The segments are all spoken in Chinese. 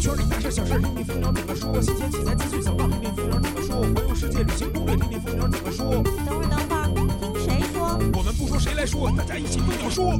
圈里大事小事，听听蜂鸟怎么说。新鲜起来继续想到，听听蜂鸟怎么说。环游世界旅行攻略，听听蜂鸟怎么说。等会儿，等会儿，听谁说？我们不说。谁来说，大家一起蜂鸟说。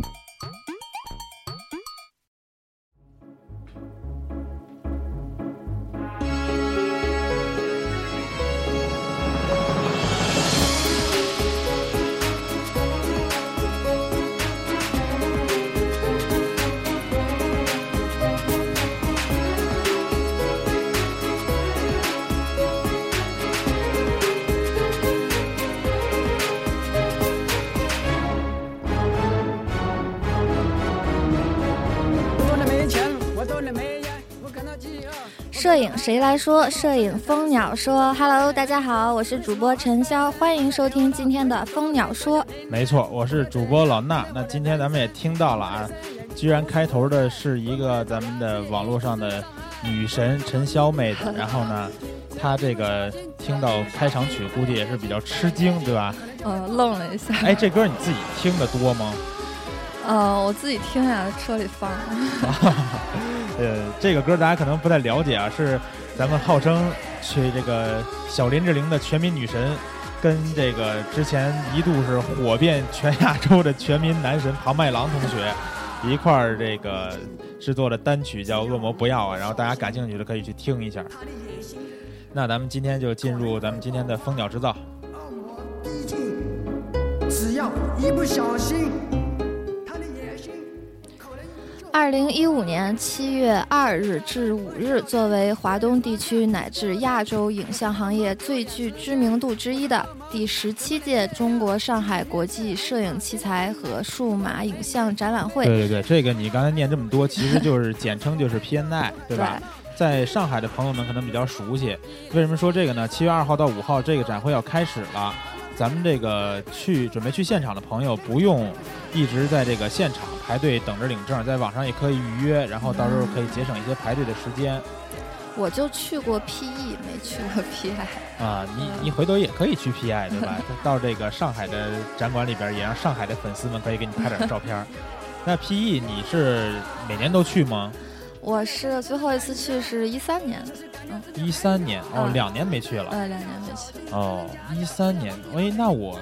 摄影谁来说？摄影蜂鸟说。Hello，大家好，我是主播陈潇，欢迎收听今天的蜂鸟说。没错，我是主播老衲。那今天咱们也听到了啊，居然开头的是一个咱们的网络上的女神陈潇妹子，然后呢，她这个听到开场曲，估计也是比较吃惊，对吧？嗯，愣了一下。哎，这歌你自己听的多吗？呃，我自己听呀，车里放。呃，这个歌大家可能不太了解啊，是咱们号称去这个小林志玲的全民女神，跟这个之前一度是火遍全亚洲的全民男神庞麦郎同学一块儿这个制作的单曲叫《恶魔不要》啊，然后大家感兴趣的可以去听一下。那咱们今天就进入咱们今天的蜂鸟制造。只要一不小心。二零一五年七月二日至五日，作为华东地区乃至亚洲影像行业最具知名度之一的第十七届中国上海国际摄影器材和数码影像展览会。对对对，这个你刚才念这么多，其实就是简称就是 PNI，对吧？在上海的朋友们可能比较熟悉。为什么说这个呢？七月二号到五号，这个展会要开始了。咱们这个去准备去现场的朋友，不用一直在这个现场排队等着领证，在网上也可以预约，然后到时候可以节省一些排队的时间。我就去过 PE，没去过 PI。啊，你你回头也可以去 PI，对吧？到这个上海的展馆里边，也让上海的粉丝们可以给你拍点照片。那 PE 你是每年都去吗？我是最后一次去是一三年。嗯一三年哦，两年没去了。对，两年没去。哦，一三年，哎，那我，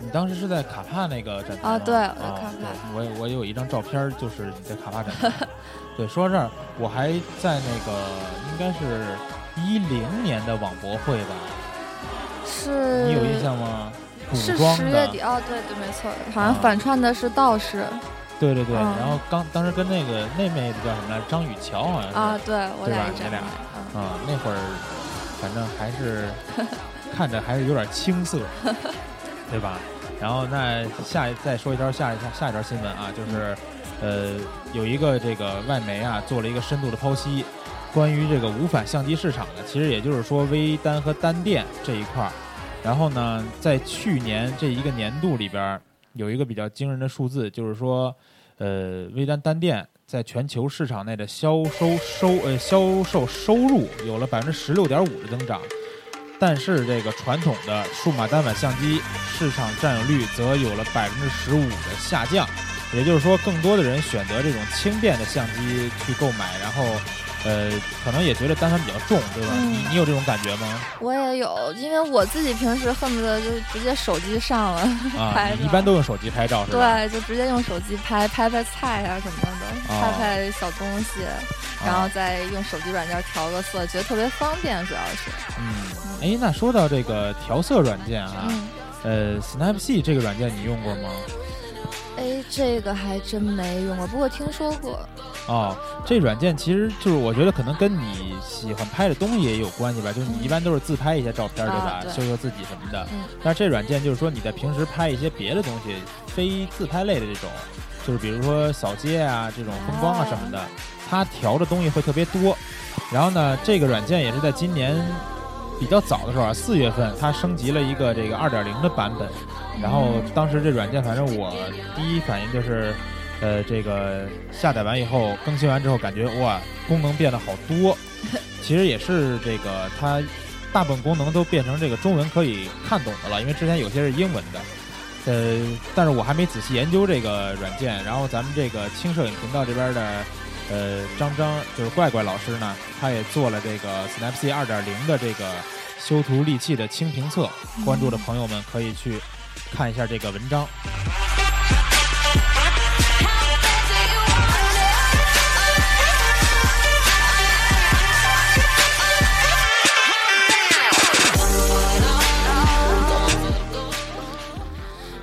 你当时是在卡帕那个展台啊？对，我在卡帕。我我有一张照片，就是你在卡帕展台。对，说到这儿，我还在那个应该是一零年的网博会吧？是。你有印象吗？是十月底哦，对对，没错，好像反串的是道士。对对对，然后刚当时跟那个那妹子叫什么来？张雨乔好像是。啊，对我俩你俩。啊，那会儿反正还是 看着还是有点青涩，对吧？然后那下再说一条下一下下一条新闻啊，就是呃有一个这个外媒啊做了一个深度的剖析，关于这个无反相机市场的，其实也就是说微单和单电这一块儿，然后呢在去年这一个年度里边。有一个比较惊人的数字，就是说，呃，微单单店在全球市场内的销售收呃销售收入有了百分之十六点五的增长，但是这个传统的数码单反相机市场占有率则有了百分之十五的下降，也就是说，更多的人选择这种轻便的相机去购买，然后。呃，可能也觉得单反比较重，对吧？你你有这种感觉吗？我也有，因为我自己平时恨不得就直接手机上了 拍。一般都用手机拍照是吧？对，就直接用手机拍拍拍菜呀什么的，拍拍小东西，然后再用手机软件调个色，觉得特别方便，主要是。嗯，哎，那说到这个调色软件啊，呃，Snapseed 这个软件你用过吗？哎，这个还真没用过，不过听说过。哦，这软件其实就是我觉得可能跟你喜欢拍的东西也有关系吧，就是你一般都是自拍一些照片，对吧？秀秀自己什么的。但是这软件就是说你在平时拍一些别的东西，非自拍类的这种，就是比如说扫街啊这种风光啊什么的，它调的东西会特别多。然后呢，这个软件也是在今年比较早的时候啊，四月份它升级了一个这个二点零的版本。然后当时这软件，反正我第一反应就是。呃，这个下载完以后，更新完之后，感觉哇，功能变得好多。其实也是这个，它大部分功能都变成这个中文可以看懂的了，因为之前有些是英文的。呃，但是我还没仔细研究这个软件。然后咱们这个轻摄影频道这边的呃，张张就是怪怪老师呢，他也做了这个 Snapseed 二点零的这个修图利器的清评测，关注的朋友们可以去看一下这个文章。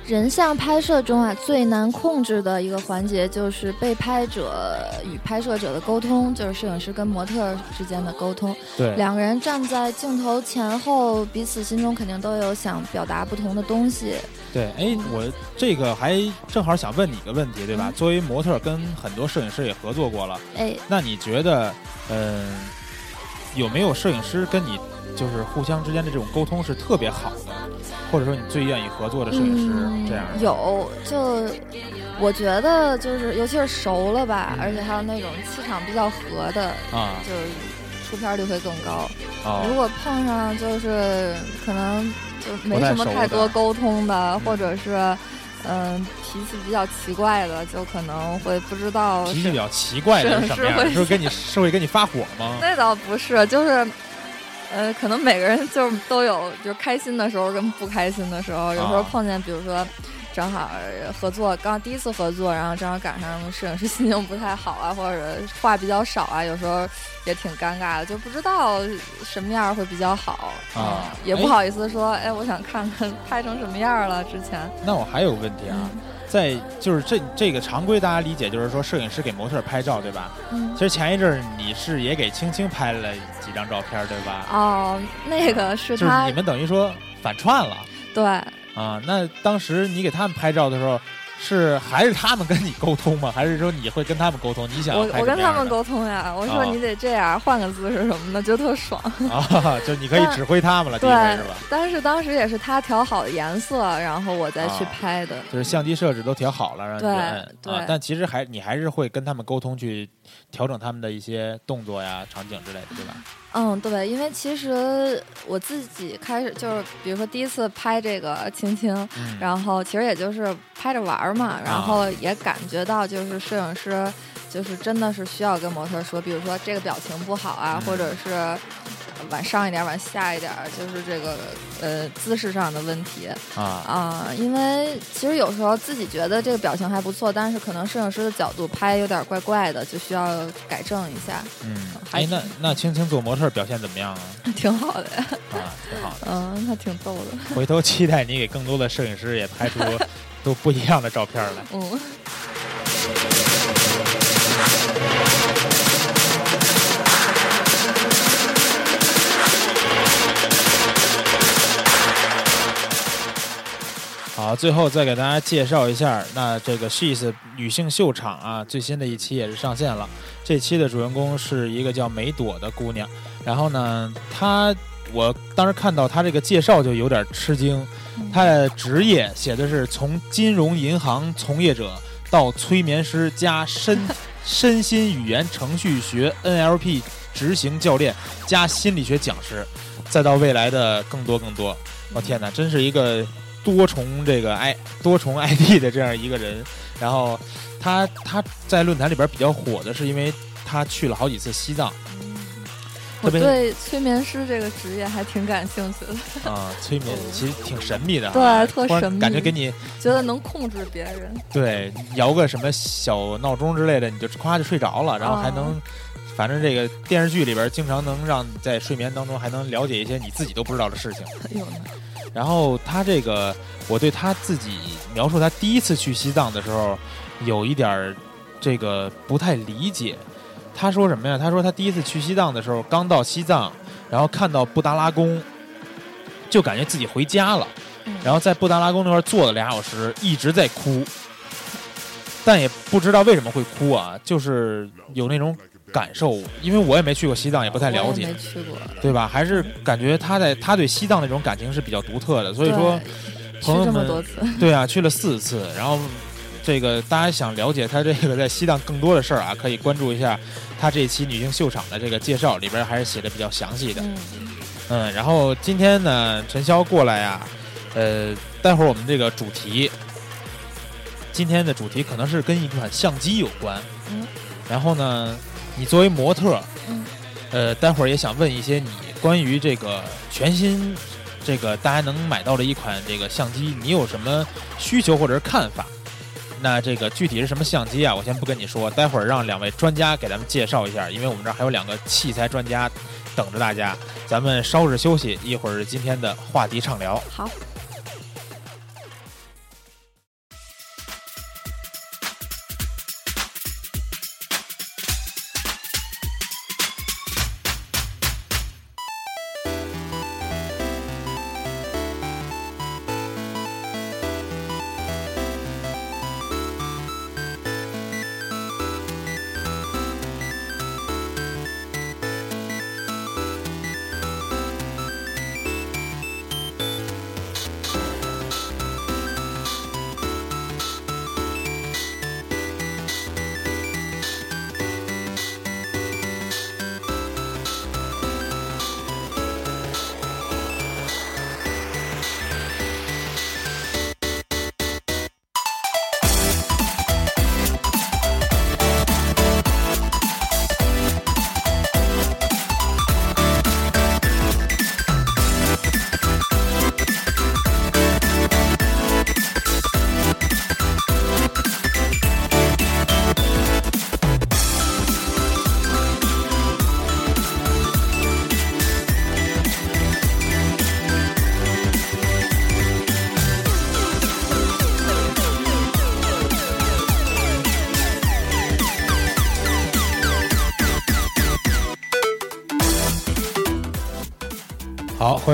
人像拍摄中啊，最难控制的一个环节就是被拍者与拍摄者的沟通，就是摄影师跟模特之间的沟通。对，两个人站在镜头前后，彼此心中肯定都有想表达不同的东西。对，哎，我这个还正好想问你一个问题，对吧？作为模特，跟很多摄影师也合作过了，哎，那你觉得，嗯、有没有摄影师跟你就是互相之间的这种沟通是特别好的，或者说你最愿意合作的摄影师、嗯这样？有，就我觉得就是，尤其是熟了吧，嗯而且还有那种气场比较合的，啊就出片率会更高。如哦果碰上就是可能就没什么太多沟通的，或者是嗯、脾气比较奇怪的，就可能会不知道脾气比较奇怪的是什么样是会跟你是会跟你发火吗？那倒不是，就是，呃，可能每个人就是都有，就是开心的时候跟不开心的时候。有时候啊碰见，比如说正好合作，刚第一次合作，然后正好赶上摄影师心情不太好啊，或者话比较少啊，有时候也挺尴尬的，就不知道什么样会比较好啊嗯也不好意思说，哎，我想看看拍成什么样了。之前，那我还有个问题啊，嗯在就是这这个常规大家理解就是说摄影师给模特拍照对吧？嗯其，实前一阵儿你是也给青青拍了几张照片对吧？哦，那个是就是他你们等于说反串了对。啊？那当时你给他们拍照的时候，是还是他们跟你沟通吗？还是说你会跟他们沟通？你想我我跟他们沟通呀，我啊说你得这样，换个姿势什么的，就特爽。啊，就你可以指挥他们了，第对是吧？，但是当时也是他调好的颜色，然后我再去啊拍的。就是相机设置都调好了，让你对去摁对啊。但其实还你还是会跟他们沟通，去调整他们的一些动作呀、场景之类的，对吧？嗯，对，因为其实我自己开始就是，比如说第一次拍这个青青，嗯，然后其实也就是拍着玩儿嘛，然后也感觉到就是摄影师就是真的是需要跟模特说，比如说这个表情不好啊，嗯。或者是往上一点，往下一点，就是这个呃姿势上的问题啊，啊。因为其实有时候自己觉得这个表情还不错，但是可能摄影师的角度拍有点怪怪的，就需要改正一下，嗯，哎，那那青青做模特表现怎么样啊？挺好的呀。啊，挺好的。嗯，那挺逗的。回头期待你给更多的摄影师也拍出 都不一样的照片来。嗯。好，最后再给大家介绍一下，那这个 She's 女性秀场啊，最新的一期也是上线了。这期的主人公是一个叫梅朵的姑娘，然后呢，她我当时看到她这个介绍就有点吃惊，她的职业写的是从金融银行从业者到催眠师加身 身心语言程序学 NLP 执行教练加心理学讲师，再到未来的更多更多。我、天哪，真是一个多重这个 i 多重 ID 的这样一个人。然后他他在论坛里边比较火的是因为他去了好几次西藏我对催眠师这个职业还挺感兴趣的，啊、催眠其实挺神秘的啊，对特神秘感觉给你觉得能控制别人。对摇个什么小闹钟之类的，你就夸就睡着了，然后还能。哦反正这个电视剧里边经常能让你在睡眠当中还能了解一些你自己都不知道的事情。哎呦，然后他这个，我对他自己描述他第一次去西藏的时候，有一点儿这个不太理解。他说什么呀？他说他第一次去西藏的时候，刚到西藏，然后看到布达拉宫，就感觉自己回家了。嗯然后在布达拉宫那块儿坐了俩小时，一直在哭，但也不知道为什么会哭啊，就是有那种感受。因为我也没去过西藏，也不太了解没，去过，对吧？还是感觉他在他对西藏那种感情是比较独特的，所以说朋友们 对啊，去了四次，然后这个大家想了解他这个在西藏更多的事儿啊，可以关注一下他这期女性秀场的这个介绍，里边还是写的比较详细的。嗯，嗯，然后今天呢，陈潇过来呀，呃，待会儿我们这个主题，今天的主题可能是跟一款相机有关。嗯然后呢，你作为模特，嗯，呃，待会儿也想问一些你关于这个全新这个大家能买到的一款这个相机，你有什么需求或者是看法？那这个具体是什么相机啊？我先不跟你说，待会儿让两位专家给咱们介绍一下，因为我们这儿还有两个器材专家等着大家。咱们稍事休息，一会儿今天的话题畅聊。好。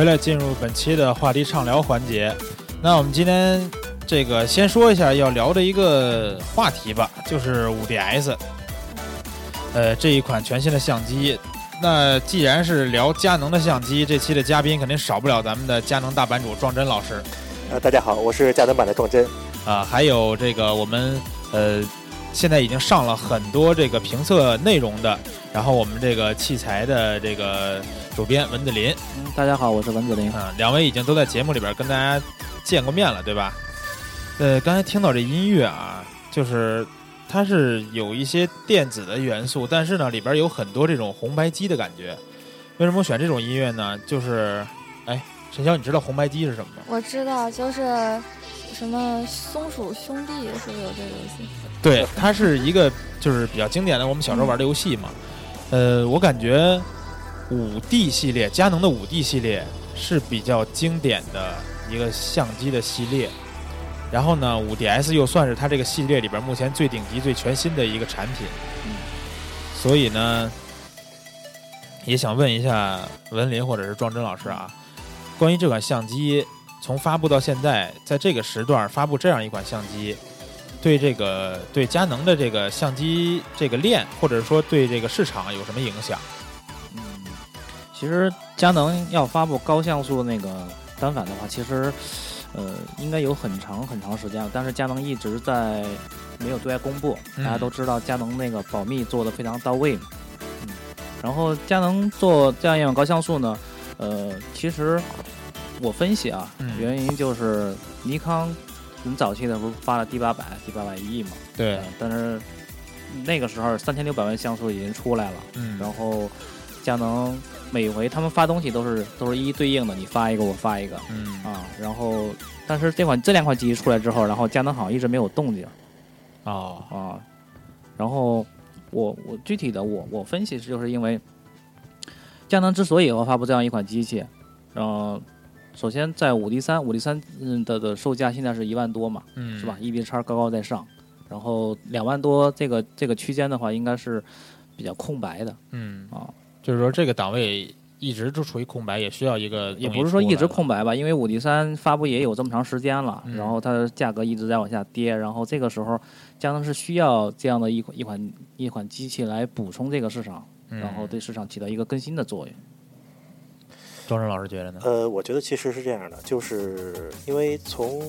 回来进入本期的话题畅聊环节。那我们今天这个先说一下要聊的一个话题吧，就是五 DS，呃，这一款全新的相机。那既然是聊佳能的相机，这期的嘉宾肯定少不了咱们的佳能大版主壮真老师呃，大家好，我是佳能版的壮真。啊，还有这个我们呃现在已经上了很多这个评测内容的，然后我们这个器材的这个主编文子林。嗯，大家好，我是文子林。啊，两位已经都在节目里边跟大家见过面了，对吧？呃，刚才听到这音乐啊，就是它是有一些电子的元素，但是呢，里边有很多这种红白机的感觉。为什么我选这种音乐呢？就是，哎，陈潇，你知道红白机是什么吗？我知道，就是什么松鼠兄弟是不是有这个游戏？对，它是一个就是比较经典的我们小时候玩的游戏嘛。呃，我感觉五 D 系列，佳能的五 D 系列是比较经典的一个相机的系列。然后呢，五 DS 又算是它这个系列里边目前最顶级、最全新的一个产品。嗯所以呢，也想问一下文林或者是壮真老师啊，关于这款相机从发布到现在，在这个时段发布这样一款相机，对这个对佳能的这个相机这个链，或者说对这个市场有什么影响？嗯，其实佳能要发布高像素那个单反的话，其实呃应该有很长很长时间了，但是佳能一直在没有对外公布。嗯大家都知道佳能那个保密做的非常到位嘛。嗯，然后佳能做这样一款高像素呢，呃，其实我分析啊，嗯原因就是尼康很早期的时候发了 D 八百、D 八百亿嘛，对呃，但是那个时候三千六百万像素已经出来了。嗯，然后佳能每回他们发东西都是都是一一对应的，你发一个我发一个嗯啊。然后，但是这款这两款机器出来之后，然后佳能好像一直没有动静哦，啊。然后我我具体的我我分析是就是因为佳能之所以要发布这样一款机器，呃，首先在五 D 三五 D 三嗯的的售价现在是一万多嘛，嗯，是吧？？E B 叉高高在上，然后两万多这个这个区间的话，应该是比较空白的嗯，啊。就是说这个档位一直就处于空白，也需要一个也不是说一直空白吧，因为五 D 三发布也有这么长时间了，嗯然后它的价格一直在往下跌，然后这个时候将能是需要这样的一款一款一款机器来补充这个市场，嗯然后对市场起到一个更新的作用。庄真老师觉得呢？呃，我觉得其实是这样的，就是因为从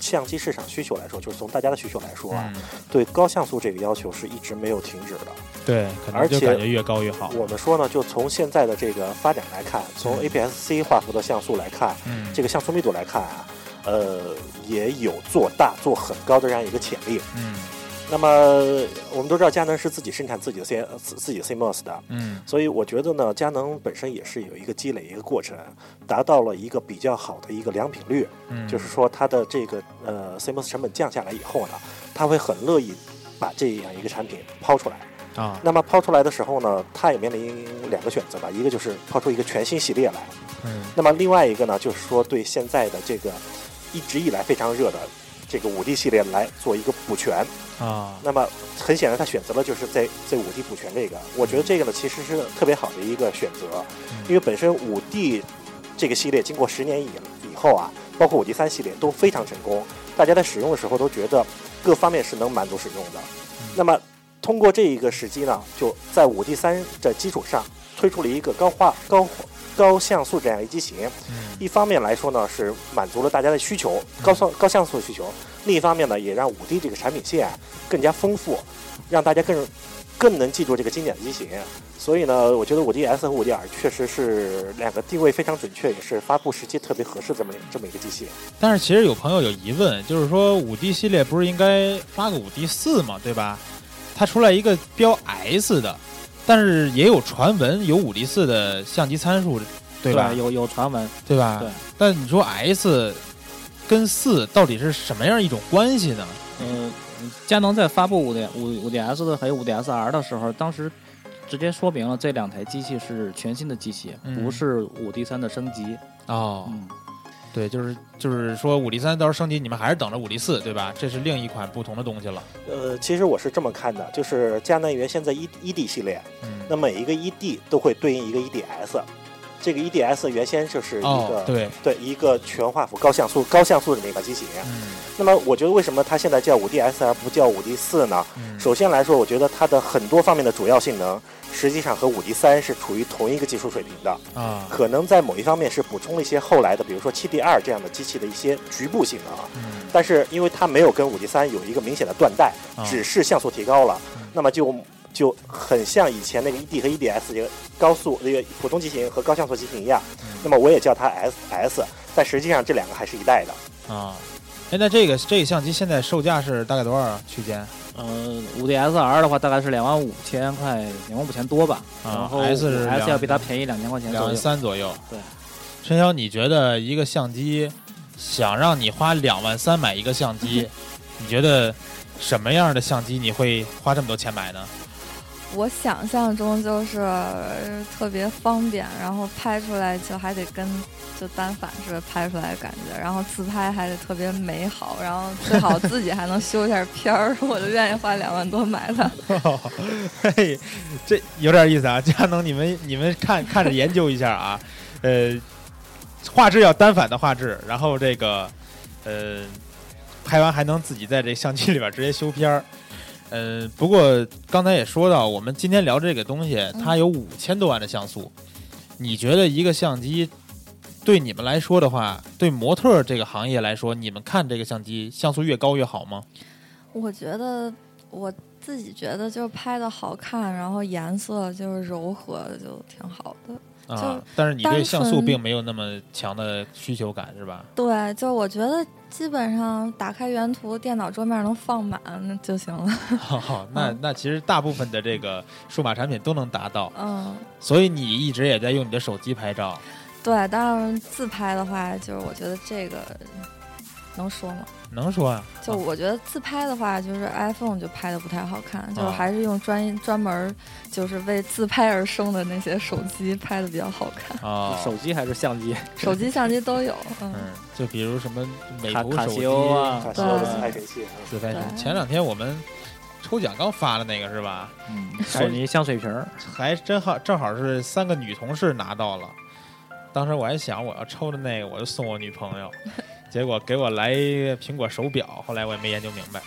相机市场需求来说，就是从大家的需求来说啊，嗯，对高像素这个要求是一直没有停止的。对，可能而且就感觉越高越好。我们说呢，就从现在的这个发展来看，从嗯 APS-C 画幅的像素来看，嗯，这个像素密度来看啊，呃，也有做大、做很高的这样一个潜力。嗯那么我们都知道佳能是自己生产自己的 C 自己 CMOS 的，嗯。所以我觉得呢，佳能本身也是有一个积累一个过程，达到了一个比较好的一个良品率，嗯，就是说它的这个呃 CMOS 成本降下来以后呢，它会很乐意把这样一个产品抛出来。啊，那么抛出来的时候呢，它也面临两个选择吧，一个就是抛出一个全新系列来，嗯。那么另外一个呢，就是说对现在的这个一直以来非常热的这个五 D 系列来做一个补全。啊，那么很显然，他选择了就是在在五 D 补全这个，我觉得这个呢其实是特别好的一个选择，因为本身五 D 这个系列经过十年以以后啊，包括五 D 三系列都非常成功，大家在使用的时候都觉得各方面是能满足使用的。那么通过这一个时机呢，就在五 D 三的基础上推出了一个高画高高像素这样一机型，嗯一方面来说呢，是满足了大家的需求，高像高像素的需求；另一方面呢，也让五 D 这个产品线啊更加丰富，让大家更更能记住这个经典的机型。所以呢，我觉得五 DS 和五 DR 确实是两个定位非常准确，也是发布时机特别合适这么这么一个机器。但是其实有朋友有疑问，就是说五 D 系列不是应该发个五 D 四嘛，对吧？它出来一个标 S 的，但是也有传闻有五 D 四的相机参数，对吧？有有传闻，对吧？对。但你说 S 跟四到底是什么样一种关系呢？嗯，佳能在发布五 D 五五 DS 的还有五 DSR 的时候，当时直接说明了这两台机器是全新的机器，嗯不是五 D 三的升级。哦，嗯，对，就是就是说五 D 三到时候升级，你们还是等着五 D 四，对吧？这是另一款不同的东西了。呃，其实我是这么看的，就是佳能原先在一 ED 系列，嗯，那每一个 ED 都会对应一个 EDS，这个 EDS 原先就是一个、哦，对，对一个全画幅高像素高像素的那个机型。嗯那么我觉得为什么它现在叫五 DS 而不叫五 D 四呢？嗯，首先来说，我觉得它的很多方面的主要性能，实际上和五 D 三是处于同一个技术水平的。啊，可能在某一方面是补充了一些后来的，比如说七 D 二这样的机器的一些局部性能，嗯，但是因为它没有跟五 D 三有一个明显的断代，啊只是像素提高了嗯，那么就就很像以前那个 ED 和 EDS 这个高速那个普通机型和高像素机型一样。嗯那么我也叫它 S S，但实际上这两个还是一代的。啊。哎，那这个这个相机现在售价是大概多少啊区间？呃，五 DSR 的话大概是两万五千块，两万五千多吧。啊然后 S 是 S 两要比它便宜两千块钱两万左右。三左右。对，陈晓，你觉得一个相机想让你花两万三买一个相机，你觉得什么样的相机你会花这么多钱买呢？我想象中就是特别方便，然后拍出来就还得跟就单反似的拍出来的感觉，然后自拍还得特别美好，然后最好自己还能修一下片儿，我就愿意花两万多买它。嘿，这有点意思啊！佳能，你们你们看看着研究一下啊，呃，画质要单反的画质，然后这个呃，拍完还能自己在这相机里边直接修片儿。呃，不过刚才也说到，我们今天聊这个东西，它有五千多万的像素。你觉得一个相机对你们来说的话，对模特儿这个行业来说，你们看这个相机像素越高越好吗？我觉得我自己觉得就是拍的好看，然后颜色就是柔和的，就挺好的。啊，但是你对像素并没有那么强的需求感，是吧？对，就我觉得基本上打开原图，电脑桌面能放满那就行了。好好，那那其实大部分的这个数码产品都能达到，嗯，所以你一直也在用你的手机拍照。对，当然自拍的话，就是我觉得这个能说吗？能说啊？就我觉得自拍的话，就是 iPhone 就拍的不太好看，就啊还是用专专门就是为自拍而生的那些手机拍的比较好看。啊，手机还是相机？手机、相机都有，嗯，嗯，就比如什么美图手机卡卡啊卡西欧的对自拍神器，自拍前两天我们抽奖刚发的那个是吧？嗯，索尼香水瓶。还真好，正好是三个女同事拿到了。当时我还想，我要抽的那个我就送我女朋友，结果给我来苹果手表，后来我也没研究明白。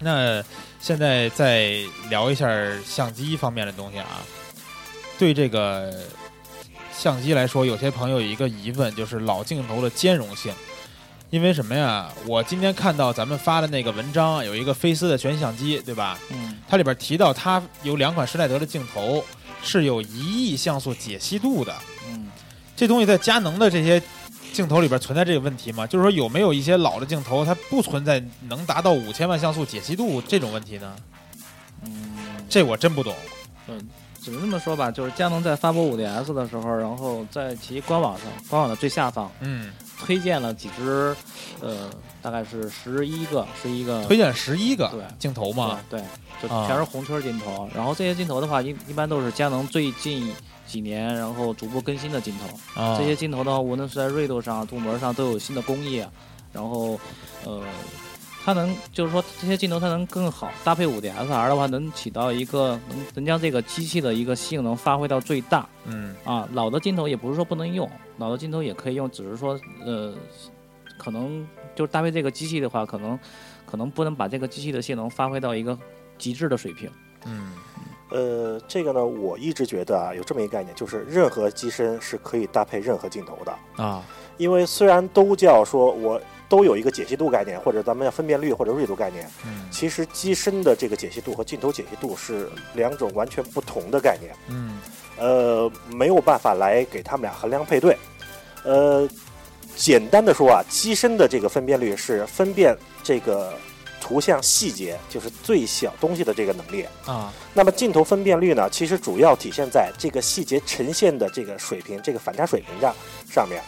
那现在再聊一下相机方面的东西啊。对这个相机来说，有些朋友有一个疑问，就是老镜头的兼容性。因为什么呀？我今天看到咱们发的那个文章，有一个菲斯的全相机，对吧？嗯，它里边提到它有两款施耐德的镜头是有一亿像素解析度的。嗯，这东西在佳能的这些镜头里边存在这个问题吗？就是说有没有一些老的镜头它不存在能达到五千万像素解析度这种问题呢？嗯，这我真不懂。嗯只能这么说吧，就是佳能在发布 5DS 的时候，然后在其官网上，官网的最下方嗯，推荐了几支，呃，大概是十一个，十一个推荐十一个对镜头嘛，对，对就啊全是红圈镜头。然后这些镜头的话，一一般都是佳能最近几年然后逐步更新的镜头。啊，这些镜头的话，无论是在锐度上、镀膜上都有新的工艺，然后，呃，它能就是说这些镜头它能更好搭配五 D SR 的话，能起到一个能能将这个机器的一个性能发挥到最大嗯啊。老的镜头也不是说不能用，老的镜头也可以用，只是说呃，可能就是搭配这个机器的话，可能可能不能把这个机器的性能发挥到一个极致的水平。嗯呃，这个呢，我一直觉得啊，有这么一个概念，就是任何机身是可以搭配任何镜头的。啊，因为虽然都叫说我都有一个解析度概念，或者咱们要分辨率或者锐度概念，嗯其实机身的这个解析度和镜头解析度是两种完全不同的概念。嗯呃，没有办法来给他们俩衡量配对。呃，简单的说啊，机身的这个分辨率是分辨这个图像细节，就是最小东西的这个能力。啊那么镜头分辨率呢，其实主要体现在这个细节呈现的这个水平，这个反差水平上上面。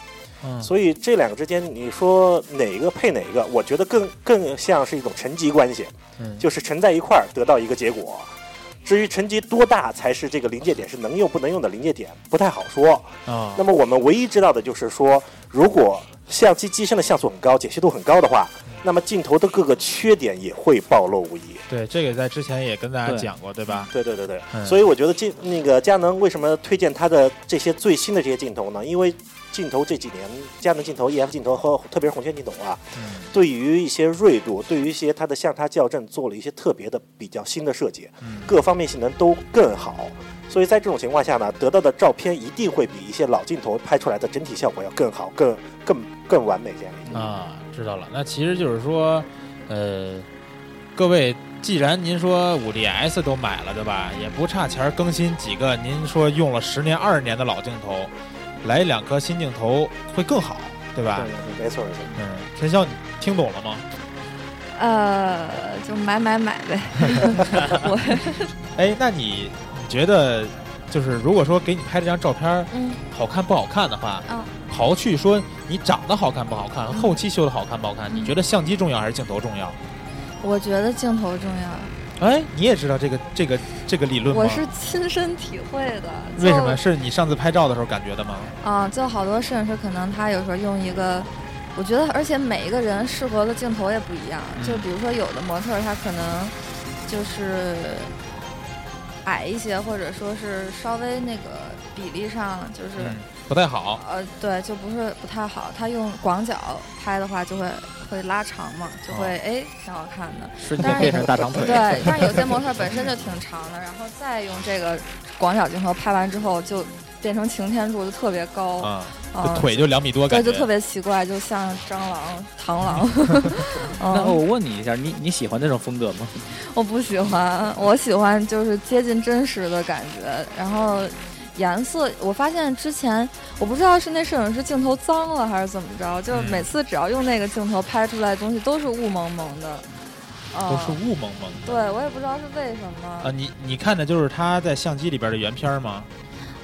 嗯，所以这两个之间，你说哪个配哪个，我觉得更更像是一种层级关系，嗯就是沉在一块儿得到一个结果。至于沉积多大才是这个临界点，是能用不能用的临界点，不太好说。啊那么我们唯一知道的就是说，如果相机机身的像素很高，解析度很高的话，那么镜头的各个缺点也会暴露无遗。对，这个在之前也跟大家讲过，对吧？对对对对，嗯所以我觉得镜那个佳能为什么推荐它的这些最新的这些镜头呢？因为镜头这几年，佳能镜头、EF 镜头和特别是红圈镜头啊，嗯对于一些锐度，对于一些它的相差校正做了一些特别的比较新的设计，嗯各方面性能都更好。所以在这种情况下呢，得到的照片一定会比一些老镜头拍出来的整体效果要更好、更更更完美这样一个。啊，知道了。那其实就是说，呃，各位，既然您说五 DS 都买了，对吧？也不差钱儿更新几个，您说用了十年、二十年的老镜头，来两颗新镜头会更好，对吧？对没错没错。嗯，陈潇，你听懂了吗？呃，就买买买呗。我哎，那你你觉得，就是如果说给你拍这张照片嗯好看不好看的话，啊，刨去说你长得好看不好看，后期修的好看不好看，你嗯觉得相机重要还是镜头重要？我觉得镜头重要，哎，你也知道这个这个这个理论吗？我是亲身体会的。为什么？是你上次拍照的时候感觉的吗？啊，就好多摄影师可能他有时候用一个，我觉得，而且每一个人适合的镜头也不一样。嗯就比如说有的模特他可能就是矮一些，或者说是稍微那个比例上就是、嗯，不太好。呃对，就不是不太好。他用广角拍的话就会会拉长嘛，就会哦哎挺好看的。瞬间变成大长腿。对，但是有些模特本身就挺长的，然后再用这个广角镜头拍完之后，就变成擎天柱，就特别高，啊，腿就两米多，对，感觉就特别奇怪，就像蟑螂、螳螂。那嗯，我问你一下，你你喜欢那种风格吗？我不喜欢，我喜欢就是接近真实的感觉，然后。颜色，我发现之前我不知道是那摄影师镜头脏了还是怎么着，就每次只要用那个镜头拍出来的东西都是雾蒙蒙的，啊、都是雾蒙蒙的。对我也不知道是为什么。啊，你你看的就是他在相机里边的原片吗？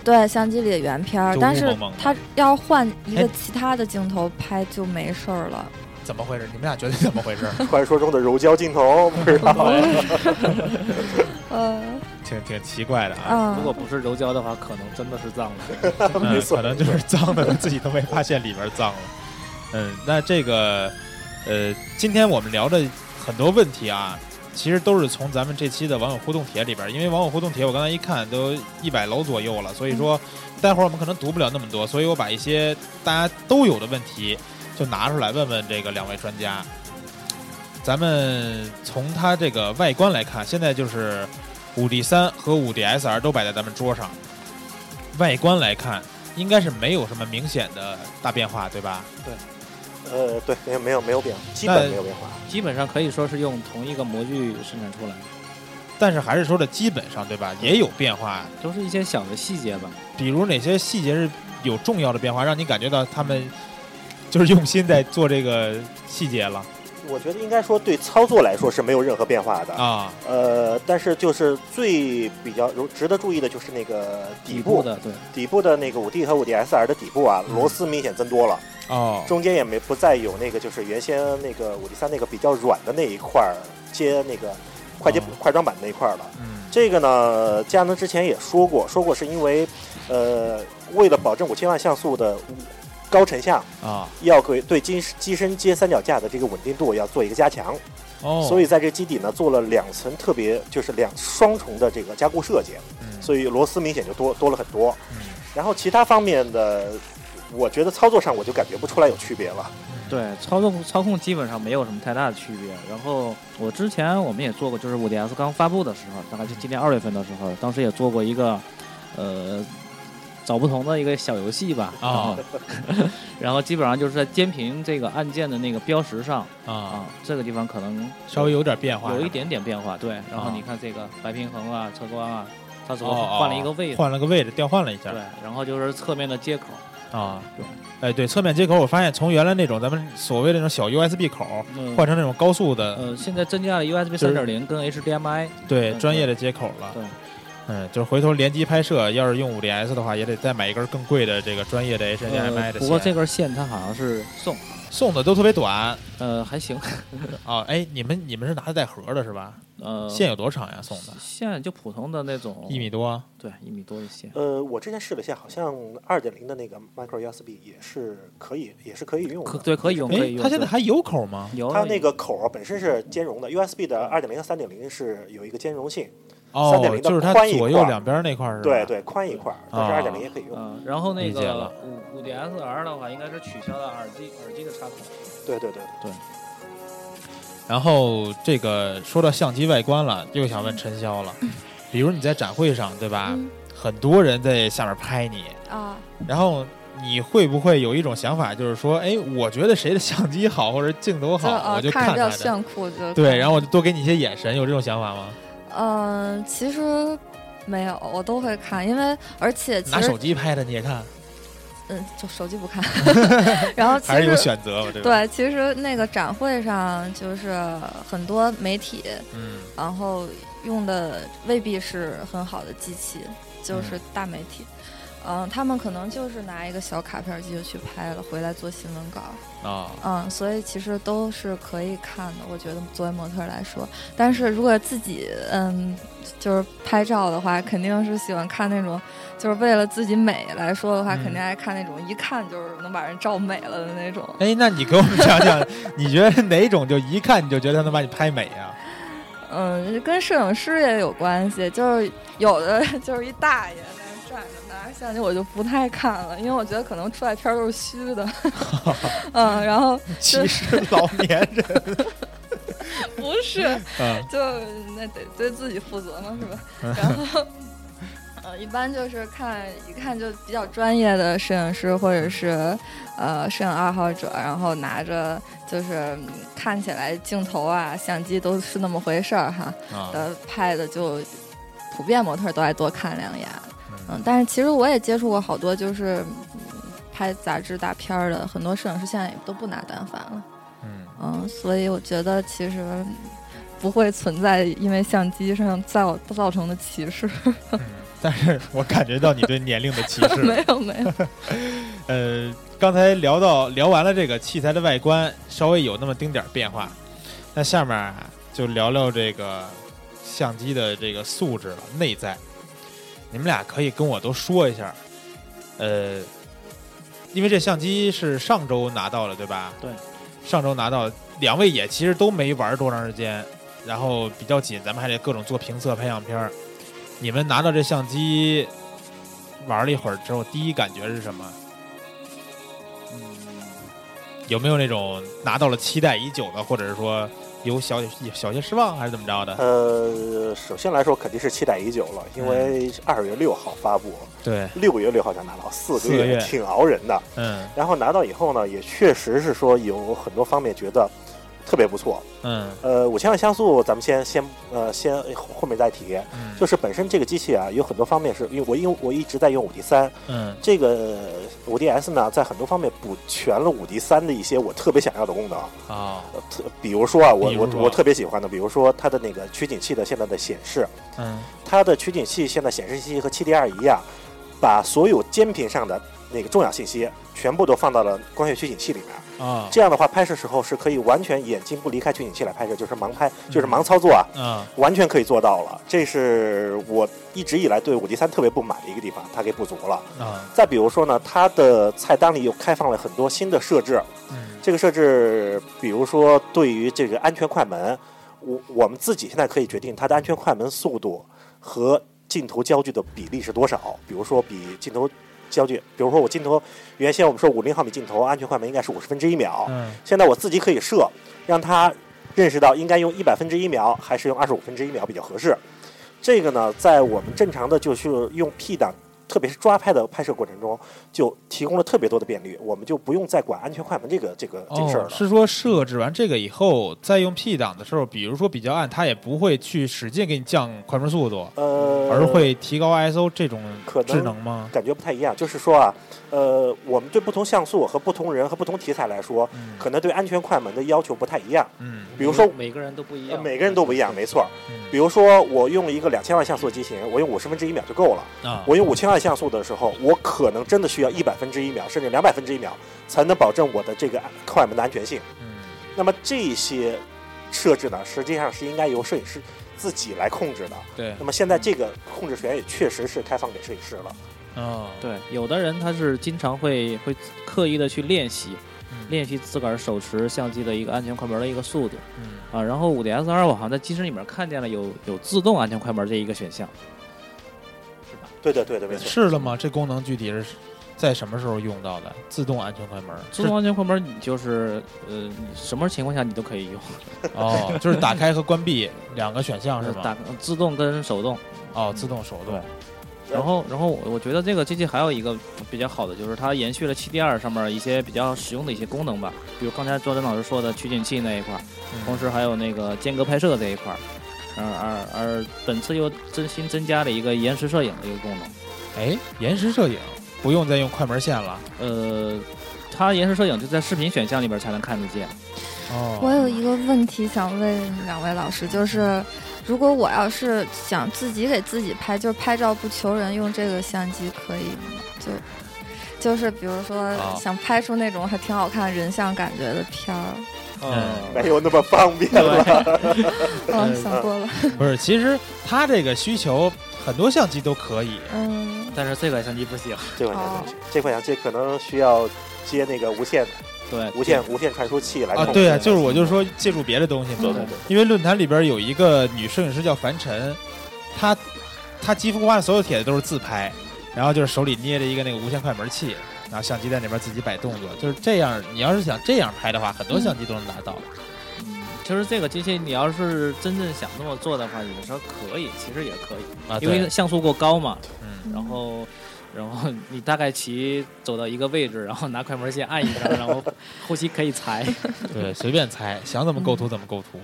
对，相机里的原片儿，但是他要换一个哎其他的镜头拍就没事儿了。怎么回事？你们俩觉得怎么回事？传说中的柔焦镜头，不知道。呃，挺挺奇怪的啊。嗯，如果不是柔焦的话，可能真的是脏的。嗯没，错可能就是脏的，自己都没发现里边脏了。嗯，那这个，呃，今天我们聊的很多问题啊，其实都是从咱们这期的网友互动帖里边，因为网友互动帖我刚才一看都一百楼左右了，所以说待会儿我们可能读不了那么多，所以我把一些大家都有的问题就拿出来问问这个两位专家。咱们从它这个外观来看，现在就是五 D 三和五 D SR 都摆在咱们桌上，外观来看应该是没有什么明显的大变化，对吧？呃，对，没有没有没有变化，基本没有变化。基本上可以说是用同一个模具生产出来的，但是还是说的基本上，对吧？也有变化，都是一些小的细节吧。比如哪些细节是有重要的变化，让你感觉到他们就是用心在做这个细节了我觉得应该说对操作来说是没有任何变化的。啊。呃，但是就是最比较如值得注意的就是那个底底部部的对，底部的那个五 D 和五 D SR 的底部啊，嗯。螺丝明显增多了，哦，中间也没不再有那个就是原先那个五 D 三那个比较软的那一块儿接那个快接哦。快装板那一块儿了。嗯。这个呢，佳能之前也说过，说过是因为，呃，为了保证五千万像素的高成像，啊要给对机机身接三脚架的这个稳定度要做一个加强，哦，所以在这基底呢做了两层特别就是两双重的这个加固设计，嗯所以螺丝明显就多多了很多。嗯然后其他方面的，我觉得操作上我就感觉不出来有区别了。对，操作操控基本上没有什么太大的区别。然后我之前我们也做过，就是五 DS 刚发布的时候，大概就今年二月份的时候，当时也做过一个，呃，找不同的一个小游戏吧。啊 然后基本上就是在监屏这个按键的那个标识上啊啊，这个地方可能稍微有点变化，有一点点变化。对，然后啊你看这个白平衡啊、侧光啊，它只不哦过哦换了一个位置。换了个位置，调换了一下对，然后就是侧面的接口，啊对。哎，对，侧面接口，我发现从原来那种咱们所谓的那种小 USB 口，嗯换成那种高速的，呃，现在增加了 USB 就是三点零跟 HDMI。嗯对专业的接口了。对，嗯，就是回头联机拍摄，要是用五 DS 的话，也得再买一根更贵的这个专业的 HDMI 的线。呃不过这根线它好像是送，送的都特别短呃，还行，哦。哎，你们你们是拿的带盒的是吧？呃，线有多长呀？送的线就普通的那种一米，多。对，一米多的线。呃，我之前试了一下，好像二点零的那个 micro USB 也是可以，也是可以用的。可对可以用可以哎，用。它现在还有口吗？有它那个口儿本身是兼容的，USB 的二点零和三点零是有一个兼容性，哦3.0，的就是它左右两边那块儿是吧？对对，宽一块儿，但是啊二点零也可以用。嗯，然后那个五五 DSR 的话，应该是取消了耳机耳机的插孔。对对对对。然后这个说到相机外观了，又想问陈潇了，比如你在展会上，对吧？嗯很多人在下面拍你，啊，然后你会不会有一种想法，就是说，哎，我觉得谁的相机好或者镜头好，我就看着比较他的。炫酷就对，然后我就多给你一些眼神，有这种想法吗？嗯，其实没有，我都会看，因为而且其实拿手机拍的你也看，嗯，就手机不看，然后其还是有实选择吧，对吧？对，其实那个展会上就是很多媒体，嗯，然后用的未必是很好的机器，就是大媒体。嗯，他们可能就是拿一个小卡片机就去拍了，回来做新闻稿。啊，嗯，所以其实都是可以看的。我觉得作为模特来说，但是如果自己嗯就是拍照的话，肯定是喜欢看那种，就是为了自己美来说的话，嗯肯定爱看那种一看就是能把人照美了的那种。哎，那你给我们讲讲，你觉得哪种就一看你就觉得他能把你拍美啊？嗯，跟摄影师也有关系，就是有的 就是一大爷相机，我就不太看了，因为我觉得可能出来片儿都是虚的。嗯，然后 歧视老年人不是，啊，就那得对自己负责嘛，是吧？然后，呃，一般就是看一看就比较专业的摄影师或者是呃摄影爱好者，然后拿着就是嗯看起来镜头啊、相机都是那么回事儿哈，啊，呃，拍的就普遍模特都爱多看两眼。嗯嗯，但是其实我也接触过好多就是。嗯拍杂志大片儿的很多摄影师现在也都不拿单反了，嗯，嗯，所以我觉得其实不会存在因为相机上造造成的歧视，嗯但是我感觉到你对年龄的歧视。没 有没有，呃，刚才聊到聊完了这个器材的外观，稍微有那么丁点儿变化，那下面啊就聊聊这个相机的这个素质了，内在。你们俩可以跟我都说一下，呃，因为这相机是上周拿到了，对吧？对，上周拿到，两位也其实都没玩多长时间，然后比较紧，咱们还得各种做评测、拍样片儿。你们拿到这相机玩了一会儿之后，第一感觉是什么？嗯，有没有那种拿到了期待已久的，或者是说有小小些失望，还是怎么着的？呃，首先来说肯定是期待已久了，因为二月六号发布，对，六月六号才拿到，四四个月个月挺熬人的。嗯然后拿到以后呢，也确实是说有很多方面觉得特别不错。嗯。呃，五千万像素咱们先先呃先后面再提，嗯，就是本身这个机器啊有很多方面是因为我因为我一直在用五 D 三，嗯。这个五 DS 呢在很多方面补全了五 D 三的一些我特别想要的功能。啊呃特比如说啊，我我我特别喜欢的，比如说它的那个取景器的现在的显示，嗯。它的取景器现在显示信息和七 D 二一样，把所有监屏上的那个重要信息全部都放到了光学取景器里面。啊这样的话，拍摄时候是可以完全眼睛不离开取景器来拍摄，就是盲拍，就是盲操作啊，嗯完全可以做到了。这是我一直以来对五 D 三特别不满的一个地方，它给补足了。啊再比如说呢，它的菜单里又开放了很多新的设置，嗯这个设置，比如说对于这个安全快门，我我们自己现在可以决定它的安全快门速度和镜头焦距的比例是多少。比如说比镜头焦距，比如说我镜头原先我们说五零毫米镜头安全快门应该是五十分之一秒，嗯现在我自己可以设，让它认识到应该用一百分之一秒还是用二十五分之一秒比较合适。这个呢，在我们正常的就是用 P 档，特别是抓拍的拍摄过程中，就提供了特别多的便利，我们就不用再管安全快门这个这个这个事儿了。，哦是说设置完这个以后，再用 P 档的时候，比如说比较暗，它也不会去使劲给你降快门速度，呃，而会提高 ISO 这种可能智能吗？感觉不太一样。就是说啊，呃，我们对不同像素和不同人和不同题材来说，嗯可能对安全快门的要求不太一样。嗯比如说每个人都不一样，呃每个人都不一样，没错。嗯比如说，我用一个两千万像素的机型，我用五十分之一秒就够了。啊我用五千万像素的时候，我可能真的需要一百分之一秒，甚至两百分之一秒，才能保证我的这个快门的安全性。嗯那么这些设置呢，实际上是应该由摄影师自己来控制的。对那么现在这个控制权也确实是开放给摄影师了。哦对，有的人他是经常会会刻意的去练习，嗯练习自个儿手持相机的一个安全快门的一个速度嗯啊。然后五 DS 二我好像在机身里面看见了有有自动安全快门这一个选项，对的，对的，没错。是了吗？这功能具体是在什么时候用到的？自动安全快门，自动安全快门你就是呃什么情况下你都可以用，哦，就是打开和关闭两个选项是打？自动跟手动。哦，自动手动对。然后，然后我我觉得这个机器还有一个比较好的，就是它延续了 7D2 上面一些比较实用的一些功能吧，比如刚才周真老师说的取景器那一块儿，同时还有那个间隔拍摄这一块儿，而而而本次又真新增加了一个延时摄影的一个功能。哎，延时摄影不用再用快门线了。呃，它延时摄影就在视频选项里边才能看得见。哦，我有一个问题想问两位老师，就是如果我要是想自己给自己拍，就是拍照不求人，用这个相机可以吗？就就是比如说啊想拍出那种还挺好看人像感觉的片儿，嗯没有那么方便了。哦，想多了，不是，其实它这个需求很多相机都可以。嗯，但是这款相机不行。这款相哦。机，这款相机可能需要接那个无线、对，无线、无线传输器来啊，控制对啊，就是我就是说借助别的东西嘛。对对对，因为论坛里边有一个女摄影师叫樊晨，她她几乎发的所有帖子都是自拍，然后就是手里捏着一个那个无线快门器，然后相机在那边自己摆动作，就是这样。你要是想这样拍的话，很多相机都能达到。嗯，其实这个机器你要是真正想这么做的话，有时候可以，其实也可以，啊，因为，像素过高嘛。嗯，然后，然后你大概骑走到一个位置，然后拿快门线按一下，然后 后期可以裁。对，随便裁，想怎么构图怎么构图。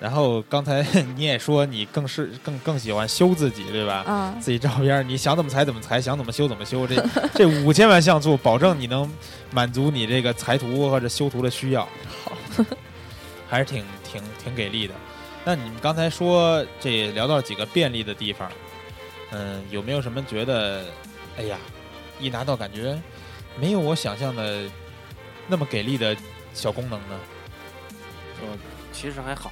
然后刚才 你也说你更是更更喜欢修自己，对吧？啊，自己照片，你想怎么裁怎么裁，想怎么修怎么修。这这五千万像素，保证你能满足你这个裁图或者修图的需要。好，还是挺挺挺给力的。那你们刚才说这聊到几个便利的地方，嗯，有没有什么觉得，哎呀，一拿到感觉没有我想象的那么给力的小功能呢？嗯，其实还好。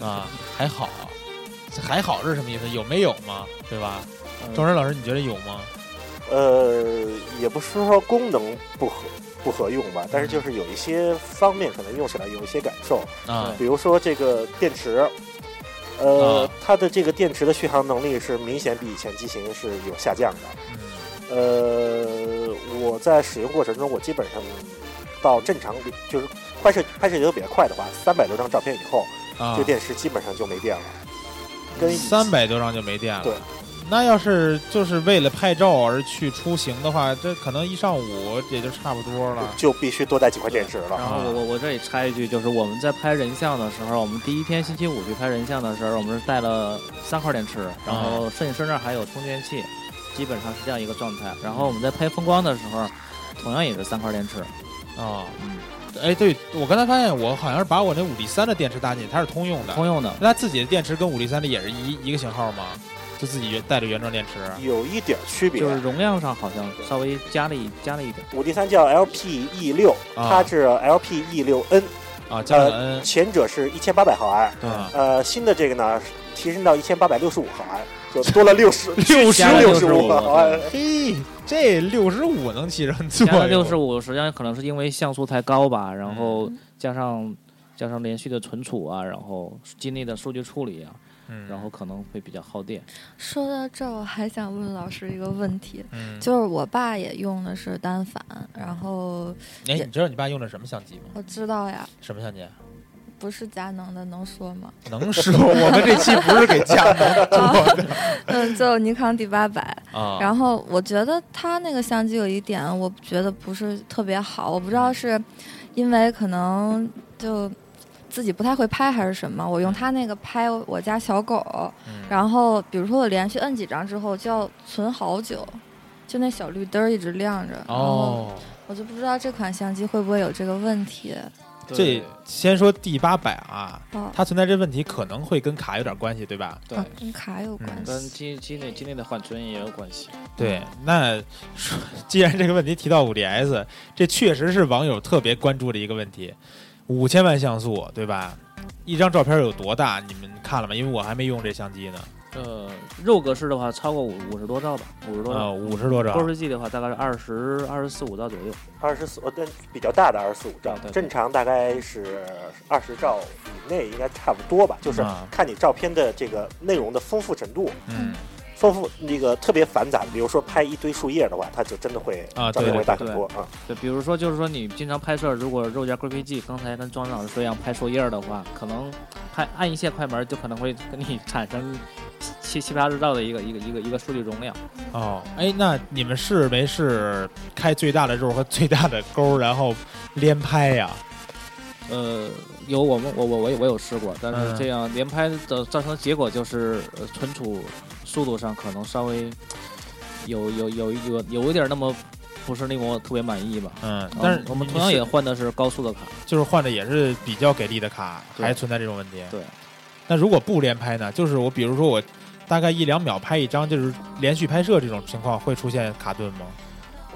啊，还好，还好是什么意思？有没有吗？对吧？嗯钟仁老师，你觉得有吗？呃，也不是说功能不合不合用吧，但是就是有一些方面可能用起来有一些感受，啊比如说这个电池。呃，啊它的这个电池的续航能力是明显比以前机型是有下降的。嗯呃，我在使用过程中，我基本上到正常就是拍摄拍摄节奏比较快的话，三百多张照片以后，啊这电池基本上就没电了。跟三百多张就没电了。对那要是就是为了拍照而去出行的话，这可能一上午也就差不多了。就必须多带几块电池了。然后我我我这里插一句，就是我们在拍人像的时候，我们第一天星期五去拍人像的时候，我们是带了三块电池，然后摄影师那儿还有充电器，基本上是这样一个状态。然后我们在拍风光的时候，同样也是三块电池。啊，嗯，哎，对我刚才发现，我好像是把我那五 D 三的电池搭进去，它是通用的。通用的。那它自己的电池跟五 D 三的也是一一个型号吗？就自己带着原装电池？有一点区别，就是容量上好像稍微加了一加了一点。五 D 三叫 LPE 六，它是 LPE 六 N。啊，加了 N。前者是一千八百毫安，对。呃，新的这个呢，提升到一千八百六十五毫安，就多了六十 六十六十五。嘿，这六十五能起上作用？六十五实际上可能是因为像素太高吧，然后加上加上连续的存储啊，然后机内的数据处理啊。然后可能会比较耗电。说到这，我还想问老师一个问题，就是我爸也用的是单反，然后哎，你知道你爸用的什么相机吗？我知道呀。什么相机？不是佳能的，能说吗？能说，我们这期不是给佳能做的。嗯，就尼康 D 八百啊。然后我觉得它那个相机有一点，我觉得不是特别好，我不知道是因为可能就。自己不太会拍还是什么？我用它那个拍我家小狗，然后比如说我连续摁几张之后就要存好久，就那小绿灯一直亮着。哦，我就不知道这款相机会不会有这个问题。这先说 D 八百啊，它存在这问题可能会跟卡有点关系，对吧？对，跟卡有关系，跟机机内机内的缓存也有关系。对，那既然这个问题提到五 DS，这确实是网友特别关注的一个问题。五千万像素，对吧？一张照片有多大？你们看了吗？因为我还没用这相机呢。呃，肉格式的话，超过五五十多兆吧，五十多兆。五十多兆。多实际的话，大概是二十二十四五兆左右。二十四，呃，比较大的二十四五兆，正常大概是二十兆以内，应该差不多吧。就是看你照片的这个内容的丰富程度。嗯。丰富那个特别繁杂，比如说拍一堆树叶的话，它就真的会啊，照片会大很多啊。对，比如说就是说你经常拍摄，如果肉夹规规矩，刚才跟庄老师说一样拍树叶的话，可能拍按一下快门就可能会跟你产生七七八十兆的一个一个一个一个数据容量。哦，哎，那你们是没是开最大的肉和最大的钩，然后连拍呀？呃，有我们我我我我有试过，但是这样连拍的造成结果就是存储。速度上可能稍微有有有有有一点那么不是令我特别满意吧。嗯，但是我们同样也换的是高速的卡，就是换的也是比较给力的卡，还存在这种问题。对。那如果不连拍呢？就是我比如说我大概一两秒拍一张，就是连续拍摄这种情况会出现卡顿吗？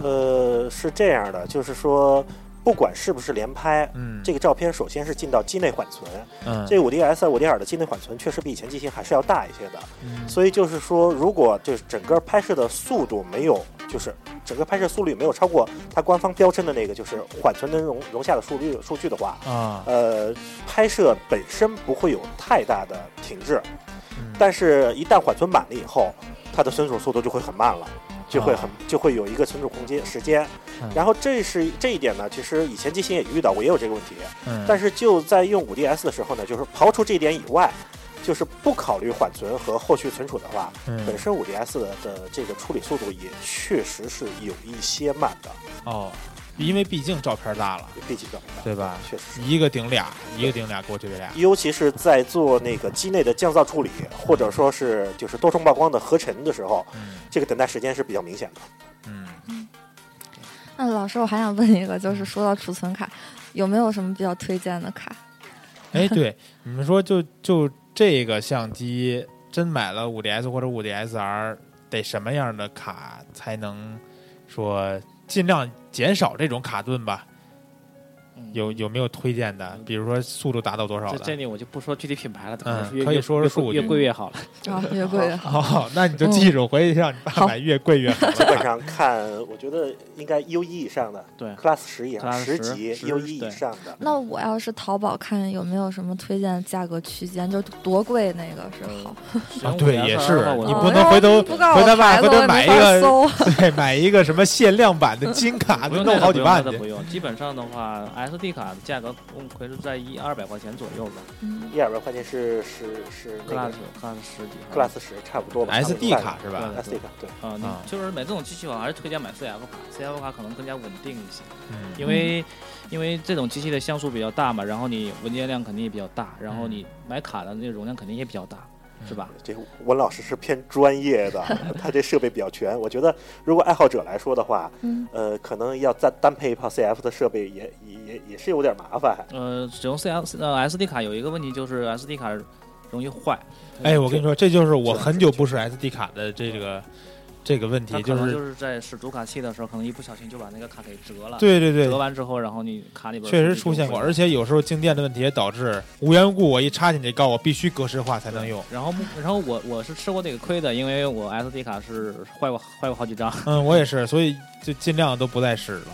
呃，是这样的，就是说。不管是不是连拍，嗯，这个照片首先是进到机内缓存，嗯，这五 D S 五 D R 的机内缓存确实比以前机型还是要大一些的，嗯，所以就是说，如果就是整个拍摄的速度没有，就是整个拍摄速率没有超过它官方标称的那个就是缓存能容容下的数率数据的话，啊，呃，拍摄本身不会有太大的停滞，但是一旦缓存满了以后，它的存储速度就会很慢了。就会很就会有一个存储空间时间，然后这是这一点呢，其实以前机型也遇到过，也有这个问题。嗯，但是就在用五 DS 的时候呢，就是刨除这一点以外，就是不考虑缓存和后续存储的话，本身五 DS 的这个处理速度也确实是有一些慢的。哦。因为毕竟照片大了，毕竟照片大，对吧？确实，一个顶俩，一个顶俩，过去这俩。尤其是在做那个机内的降噪处理，或者说是就是多重曝光的合成的时候，这个等待时间是比较明显的。嗯。那老师，我还想问一个，就是说到储存卡，有没有什么比较推荐的卡？哎，对，你们说就就这个相机，真买了五 DS 或者五 DSR，得什么样的卡才能说？尽量减少这种卡顿吧。有有没有推荐的？比如说速度达到多少的？这里我就不说具体品牌了，嗯，可以说说数据，越贵越好了。啊，越贵越好。好，那你就记住，回去让你爸买越贵越好。基本上看，我觉得应该 U 一以上的，对，Class 十以上，十级 U 一以上的。那我要是淘宝看有没有什么推荐价格区间，就多贵那个是好。啊，对，也是，你不能回头回头爸回头买一个，对，买一个什么限量版的金卡，不用弄好几万的不用，基本上的话 SD 卡的价格嗯会是在一二百块钱左右吧。嗯，一二百块钱是是是那，Class 个 Class 十几 Class 十差不多吧 SD 卡是吧？SD 卡对。啊，就是买这种机器的话，还是推荐买 CF 卡，CF 卡可能更加稳定一些，嗯，因为因为这种机器的像素比较大嘛，然后你文件量肯定也比较大，然后你买卡的那个容量肯定也比较大，是吧？这文老师是偏专业的，他这设备比较全。我觉得，如果爱好者来说的话，嗯呃，可能要单单配一套 CF 的设备也也也也是有点麻烦。呃，使用 CF 呃 SD 卡有一个问题就是 SD 卡容易坏。哎，我跟你说，这就是我很久不使 SD 卡的这个这个问题，就是能就是在使读卡器的时候，可能一不小心就把那个卡给折了。对对对折，完之后，然后你卡里边确实出现过，而且有时候静电的问题也导致无缘无故我一插进去告我必须格式化才能用。然后然后我我是吃过这个亏的，因为我 SD 卡是坏过坏过好几张。嗯，我也是，所以就尽量都不再使了。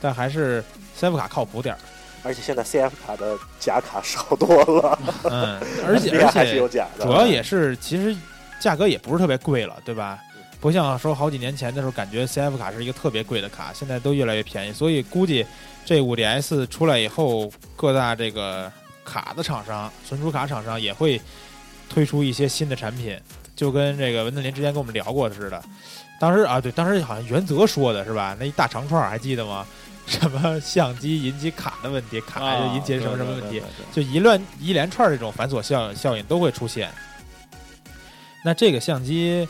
但还是 CF 卡靠谱点儿，而且现在 CF 卡的假卡少多了，嗯，而且 而还是有且。主要也是其实价格也不是特别贵了，对吧？不像说好几年前的时候，感觉 CF 卡是一个特别贵的卡，现在都越来越便宜，所以估计这 5DS 出来以后，各大这个卡的厂商、存储卡厂商也会推出一些新的产品，就跟这个文森林之前跟我们聊过的似的。当时啊，对，当时好像袁泽说的是吧？那一大长串儿还记得吗？什么相机引起卡的问题，卡啊就引起什么什么问题对对，对对就一乱一连串这种繁琐效效应都会出现。那这个相机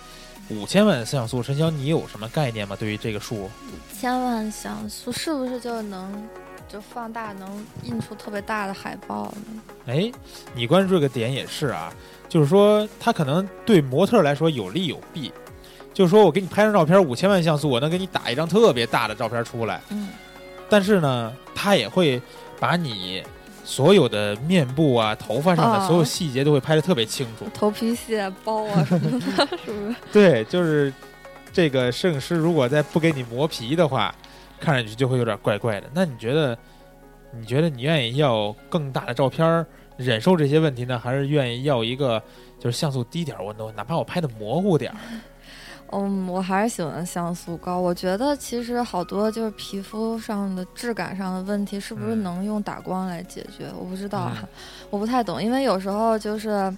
五千万像素，陈潇，你有什么概念吗？对于这个数？五千万像素是不是就能就放大，能印出特别大的海报呢？哎，你关注这个点也是啊，就是说它可能对模特来说有利有弊。就是说我给你拍张照片，五千万像素，我能给你打一张特别大的照片出来，嗯，但是呢，它也会把你所有的面部啊、头发上的啊所有细节都会拍得特别清楚。头皮屑、包啊什么的，是不是？对，就是这个摄影师如果再不给你磨皮的话，看上去就会有点怪怪的。那你觉得，你觉得你愿意要更大的照片儿，忍受这些问题呢，还是愿意要一个就是像素低点儿，我都哪怕我拍的模糊点儿？嗯，我还是喜欢像素高。我觉得其实好多就是皮肤上的质感上的问题，是不是嗯能用打光来解决？我不知道啊，嗯我不太懂。因为有时候就是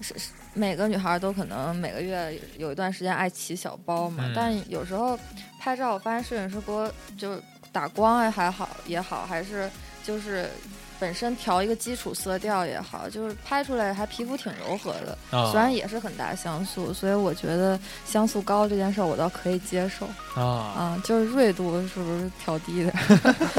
是是每个女孩都可能每个月有一段时间爱起小包嘛，嗯但有时候拍照，我发现摄影师给我就打光哎还好也好，还是就是。本身调一个基础色调也好，就是拍出来还皮肤挺柔和的，啊虽然也是很大像素，所以我觉得像素高这件事儿我倒可以接受啊，啊，就是锐度是不是调低点？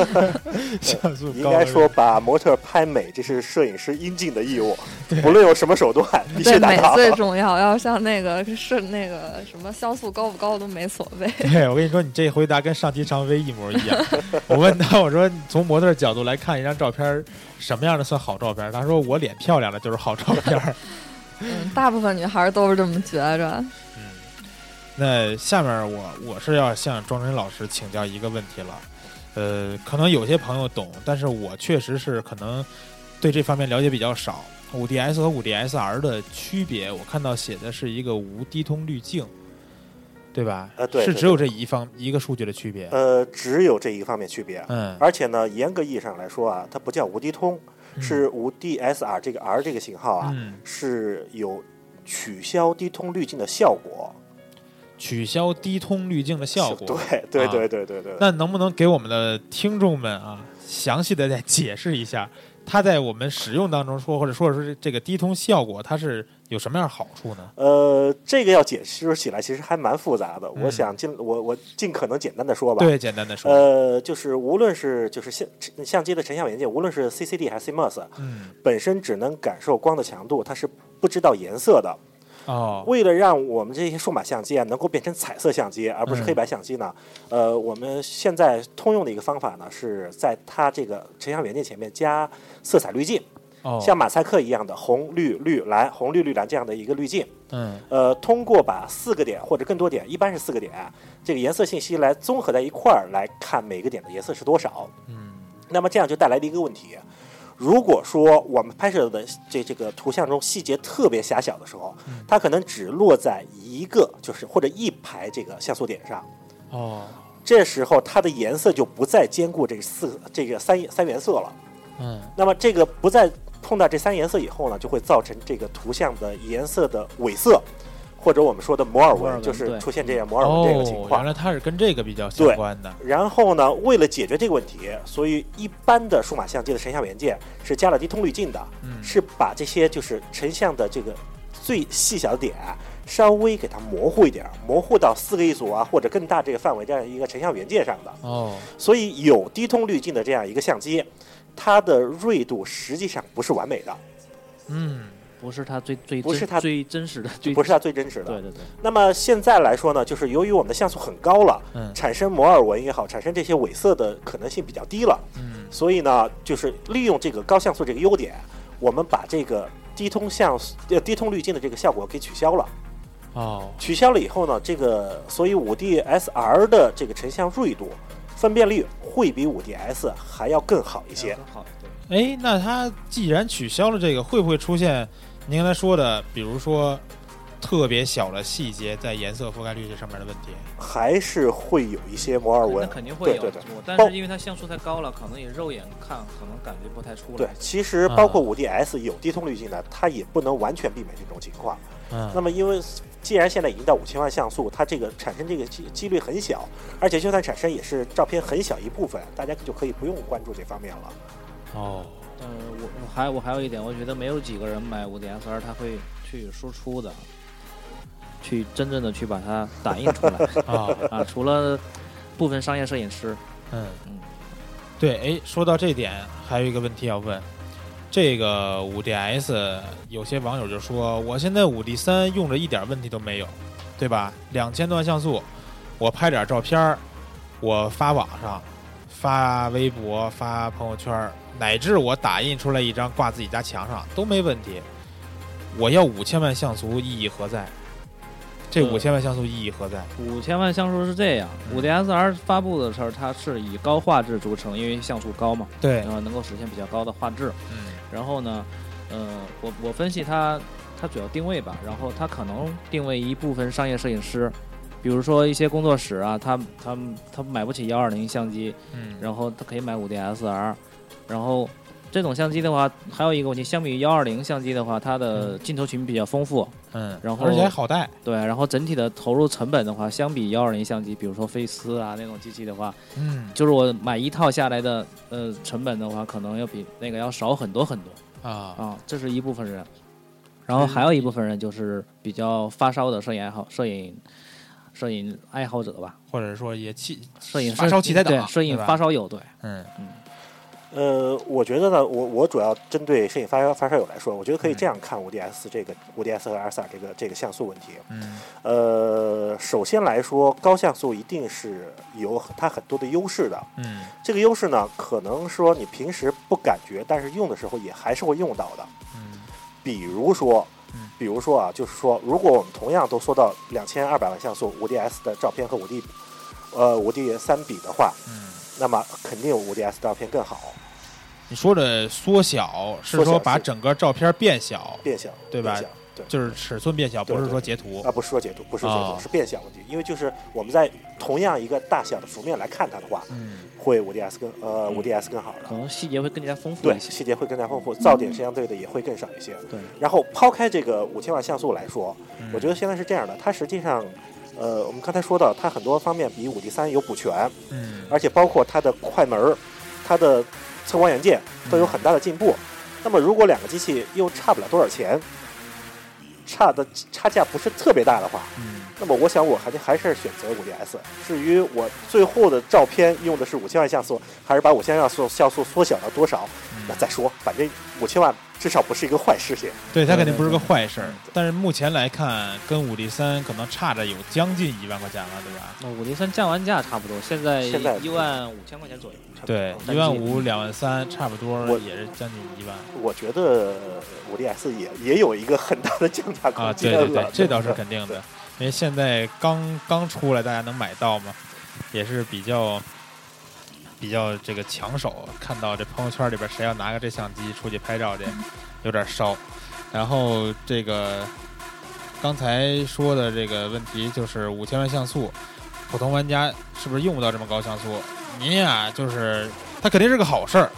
像素应该说把模特拍美，这是摄影师应尽的义务，不论用什么手段，必须对，美达到。最 重要。要像那个是那个什么像素高不高都没所谓。对，我跟你说，你这回答跟上期常飞一模一样。我问他，我说从模特角度来看一张照片，什么样的算好照片？他说我脸漂亮的就是好照片。嗯，大部分女孩都是这么觉着。嗯，那下面我我是要向庄真老师请教一个问题了。呃，可能有些朋友懂，但是我确实是可能对这方面了解比较少。五 DS 和五 DSR 的区别，我看到写的是一个无低通滤镜，对吧？呃对对是只有这一方一个数据的区别。呃，只有这一个方面区别。嗯，而且呢，严格意义上来说啊，它不叫无低通，是无 DSR 这个 R 这个型号啊，嗯，是有取消低通滤镜的效果。取消低通滤镜的效果。对对啊对对对对。那能不能给我们的听众们啊，详细的再解释一下，它在我们使用当中说，或者说是这个低通效果，它是有什么样好处呢？呃，这个要解释起来其实还蛮复杂的，嗯我想尽我我尽可能简单的说吧。对，简单的说，呃，就是无论是就是相相机的成像元件，无论是 CCD 还是 CMOS，嗯，本身只能感受光的强度，它是不知道颜色的。哦，为了让我们这些数码相机啊能够变成彩色相机，而不是嗯黑白相机呢，呃，我们现在通用的一个方法呢，是在它这个成像元件前面加色彩滤镜，哦，像马赛克一样的红绿绿蓝、红绿绿蓝这样的一个滤镜。嗯，呃，通过把四个点或者更多点，一般是四个点，这个颜色信息来综合在一块儿来看每个点的颜色是多少。嗯，那么这样就带来了一个问题：如果说我们拍摄的这这个图像中细节特别狭小的时候，它可能只落在一个就是或者一排这个像素点上。哦，这时候它的颜色就不再兼顾这四这个三三原色了。嗯那么这个不再碰到这三颜色以后呢，就会造成这个图像的颜色的伪色，或者我们说的摩尔纹，就是出现这样摩尔纹这个情哦，况原。来它是跟这个比较相对关的。然后呢，为了解决这个问题，所以一般的数码相机的成像元件是加了低通滤镜的，嗯是把这些就是成像的这个最细小的点啊稍微给它模糊一点儿，模糊到四个一组啊或者更大这个范围这样一个成像元件上的。哦，所以有低通滤镜的这样一个相机，它的锐度实际上不是完美的，嗯不是它最最真不是它最真实的，最不是它最真实的。对对对，那么现在来说呢，就是由于我们的像素很高了，嗯产生摩尔纹也好，产生这些伪色的可能性比较低了。嗯所以呢，就是利用这个高像素这个优点，我们把这个低通像素呃低通滤镜的这个效果给取消了。哦取消了以后呢，这个所以五 D SR 的这个成像锐度、分辨率会比五 D S 还要更好一些。好，对，哎，那它既然取消了这个，会不会出现您刚才说的，比如说特别小的细节在颜色覆盖率这上面的问题？还是会有一些摩尔那纹。肯定会有对对对但是因为它像素太高了，可能你肉眼看可能感觉不太出来。对，其实包括五 D S 有低通滤镜的，它也不能完全避免这种情况。嗯，那么，因为既然现在已经到五千万像素，它这个产生这个几几率很小，而且就算产生也是照片很小一部分，大家就可以不用关注这方面了。哦，呃，我我还我还有一点，我觉得没有几个人买五 D S R，他会去输出的，去真正的去把它打印出来啊 啊。除了部分商业摄影师，嗯嗯，对，哎，说到这点，还有一个问题要问。这个五 DS，有些网友就说，我现在五 D 三用着一点问题都没有，对吧？两千多万像素，我拍点照片儿，我发网上，发微博、发朋友圈，乃至我打印出来一张挂自己家墙上都没问题。我要五千万像素意义何在？这呃五千万像素意义何在？五千万像素是这样，嗯五 D S R 发布的时候，它是以高画质著称，因为像素高嘛，对然，后能够实现比较高的画质。嗯然后呢，呃，我我分析它，它主要定位吧，然后它可能定位一部分商业摄影师，比如说一些工作室啊，他他他买不起幺二零相机，嗯，然后他可以买五 D S R，然后这种相机的话，还有一个问题，相比于幺二零相机的话，它的镜头群比较丰富，嗯，然后而且还好带，对，然后整体的投入成本的话，相比幺二零相机，比如说菲斯啊那种机器的话，嗯。就是我买一套下来的呃成本的话，可能要比那个要少很多很多。啊，啊，这是一部分人，然后还有一部分人就是比较发烧的摄影爱好、摄影、摄影爱好者吧，或者说也气摄影发烧器材党对，摄影发烧友对，嗯。嗯呃，我觉得呢，我我主要针对摄影发发烧友来说，我觉得可以这样看五 DS 这个五 DS 和 RSR 这个这个像素问题。嗯呃，首先来说，高像素一定是有它很多的优势的。嗯这个优势呢，可能说你平时不感觉，但是用的时候也还是会用到的。嗯比如说嗯，比如说啊，就是说，如果我们同样都缩到两千二百万像素五 DS 的照片和五 D，呃五 D 三比的话，嗯，那么肯定五 DS 照片更好，你说的缩小是说把整个照片变小，变小，对吧对。就是尺寸变小，不是说截图啊，不是说截图，不是解哦，是变小问题。因为就是我们在同样一个大小的幅面来看它的话，嗯会五 DS 更呃五 DS 更好了，可能细节会更加丰富对，一些。细节会更加丰富，噪点相对的也会更少一些。对，然后抛开这个五千万像素来说，嗯我觉得现在是这样的，它实际上，呃，我们刚才说到，它很多方面比五 D 三有补全，嗯而且包括它的快门儿、它的测光元件都有很大的进步。那么如果两个机器又差不了多少钱，差的差价不是特别大的话，嗯那么我想我还得还是选择五 DS。至于我最后的照片用的是五千万像素，还是把五千万像素像素缩小到多少，那再说，反正五千万至少不是一个坏事情。对，它肯定不是个坏事儿嗯，但是目前来看，跟五 D 三可能差着有将近一万块钱了，对吧？那五 D 三降完价差不多，现在现在一万五千块钱左右。对，一万五、两万三，差不多也是将近一万我觉得五 DS 也也有一个很大的降价空啊！间了。对对对，这倒是肯定的，因为现在刚刚出来，大家能买到嘛，也是比较比较这个抢手。看到这朋友圈里边谁要拿个这相机出去拍照去，有点烧。然后这个刚才说的这个问题就是五千万像素，普通玩家是不是用不到这么高像素？您呀，就是它肯定是个好事儿，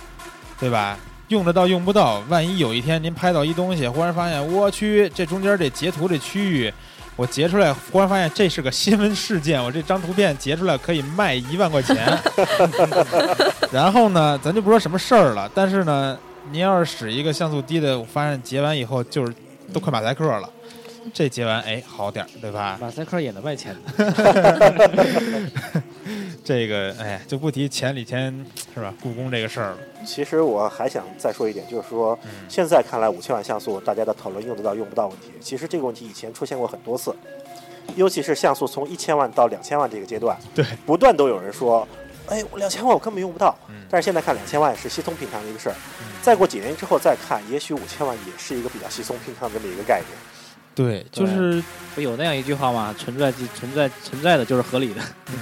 对吧？用得到用不到，万一有一天您拍到一东西，忽然发现我去，这中间这截图这区域，我截出来，忽然发现这是个新闻事件，我这张图片截出来可以卖一万块钱。然后呢，咱就不说什么事儿了，但是呢，您要是使一个像素低的，我发现截完以后就是都快马赛克了。这截完哎好点儿，对吧？马赛克也能卖钱的。这个哎，就不提前几天是吧？故宫这个事儿了。其实我还想再说一点，就是说，嗯现在看来五千万像素，大家的讨论用得到用不到问题。其实这个问题以前出现过很多次，尤其是像素从一千万到两千万这个阶段，对，不断都有人说，哎，我两千万我根本用不到。嗯但是现在看两千万是稀松平常的一个事儿，嗯再过几年之后再看，也许五千万也是一个比较稀松平常的这么一个概念。对，就是不有那样一句话嘛？存在即存在存在的就是合理的。嗯，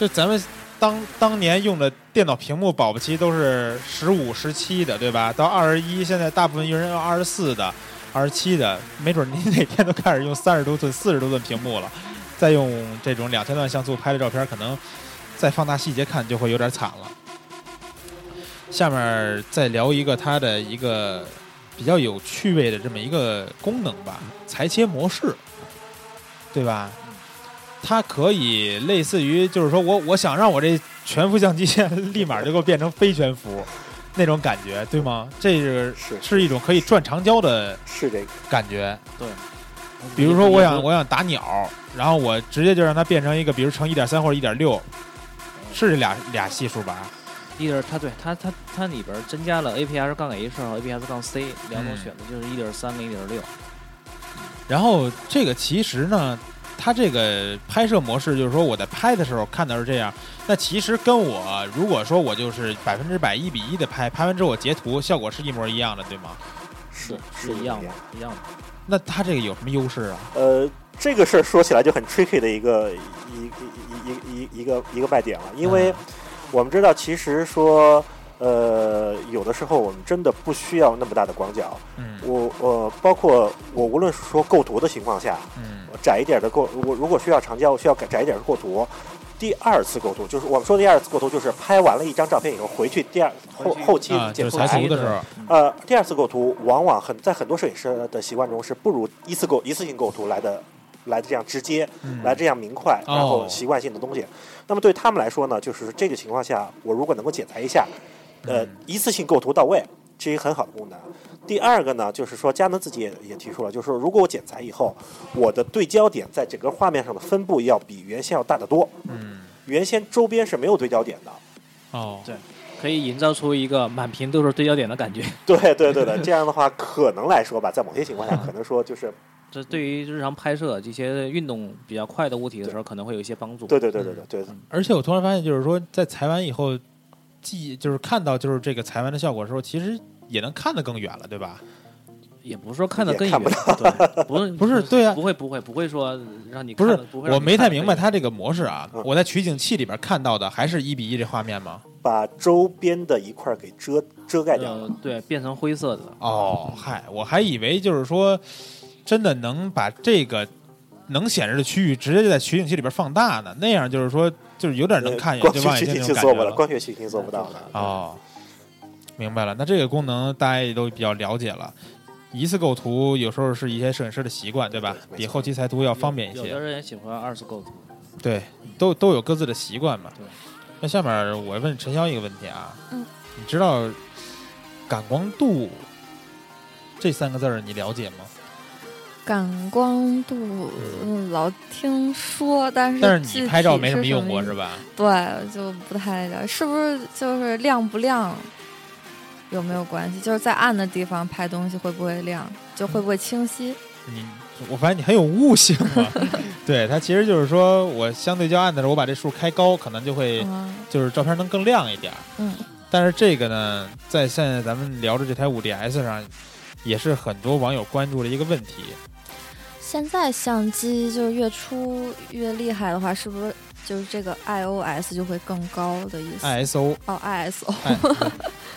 就咱们当当年用的电脑屏幕，保不齐都是十五、十七的，对吧？到二十一，现在大部分用人用二十四的、二十七的，没准您 哪天都开始用三十多寸、四十多寸屏幕了，再用这种两千万像素拍的照片，可能再放大细节看就会有点惨了。下面再聊一个它的一个比较有趣味的这么一个功能吧，裁切模式，对吧？它可以类似于，就是说我我想让我这全幅相机立马就给我变成非全幅那种感觉，对吗？这是是是一种可以转长焦的是这个，感觉。对，比如说我想我想打鸟，然后我直接就让它变成一个，比如乘一点三或者一点六，是这俩俩系数吧？一点，它对它它它里边增加了 APS 杠 H 和 APS 杠 C 两种嗯选择，就是一点三跟一点六。然后这个其实呢，它这个拍摄模式就是说我在拍的时候看到是这样，那其实跟我如果说我就是百分之百一比一的拍，拍完之后我截图，效果是一模一样的，对吗？是是一样的，一样的。那它这个有什么优势啊？呃，这个事儿说起来就很 tricky 的一个一一一一一个一个卖点了，因为我们知道，其实说，呃，有的时候我们真的不需要那么大的广角。嗯我呃，包括我无论是说构图的情况下，嗯窄一点的构，我如果需要长焦，需要改窄一点的构图。第二次构图就是我们说的第二次构图，就是拍完了一张照片以后回去第二后后期剪出来图的时候，呃，第二次构图往往很在很多摄影师的习惯中是不如一次构一次性构图来的来的这样直接，嗯来这样明快，然后哦习惯性的东西。那么对他们来说呢，就是这个情况下，我如果能够剪裁一下，呃嗯，一次性构图到位，这是一个很好的功能。第二个呢，就是说佳能自己也也提出了，就是说如果我剪裁以后，我的对焦点在整个画面上的分布要比原先要大得多。嗯原先周边是没有对焦点的，哦，对可以营造出一个满屏都是对焦点的感觉。对对对的，这样的话可能来说吧，在某些情况下，可能说就是 这对于日常拍摄这些运动比较快的物体的时候，可能会有一些帮助。对对对对对对。而且我突然发现，就是说在裁完以后，记就是看到就是这个裁完的效果的时候，其实也能看得更远了，对吧？也不是说看得更远，看对，不 是不是对啊不会不会不会说让你不是不会我没太明白它这个模式啊嗯。我在取景器里边看到的还是一比一这画面吗？把周边的一块给遮遮盖掉了。呃对变成灰色的，哦，嗨，我还以为就是说，真的能把这个能显示的区域直接就在取景器里边放大呢，那样就是说，就是有点能看见，光就望远镜那种感觉了，了。光学取景器做不到的。哦，明白了。那这个功能大家也都比较了解了。一次构图有时候是一些摄影师的习惯，对吧？对比后期裁图要方便一些。有的人也喜欢二次构图，对，都都有各自的习惯嘛。对。那下面我问陈潇一个问题啊，嗯，你知道感光度这三个字儿你了解吗？感光度，嗯，老听说，但是但是你拍照没什么用？过是吧？对，就不太了解，是不是就是亮不亮有没有关系？就是在暗的地方拍东西会不会亮，就会不会清晰？你我发现你很有悟性啊。对，它其实就是说我相对较暗的时候，我把这数开高，可能就会嗯就是照片能更亮一点儿。嗯，但是这个呢，在现在咱们聊的这台五 DS 上，也是很多网友关注的一个问题。现在相机就是越出越厉害的话，是不是就是这个 iOS 就会更高的意思？ISO，哦，ISO，哎，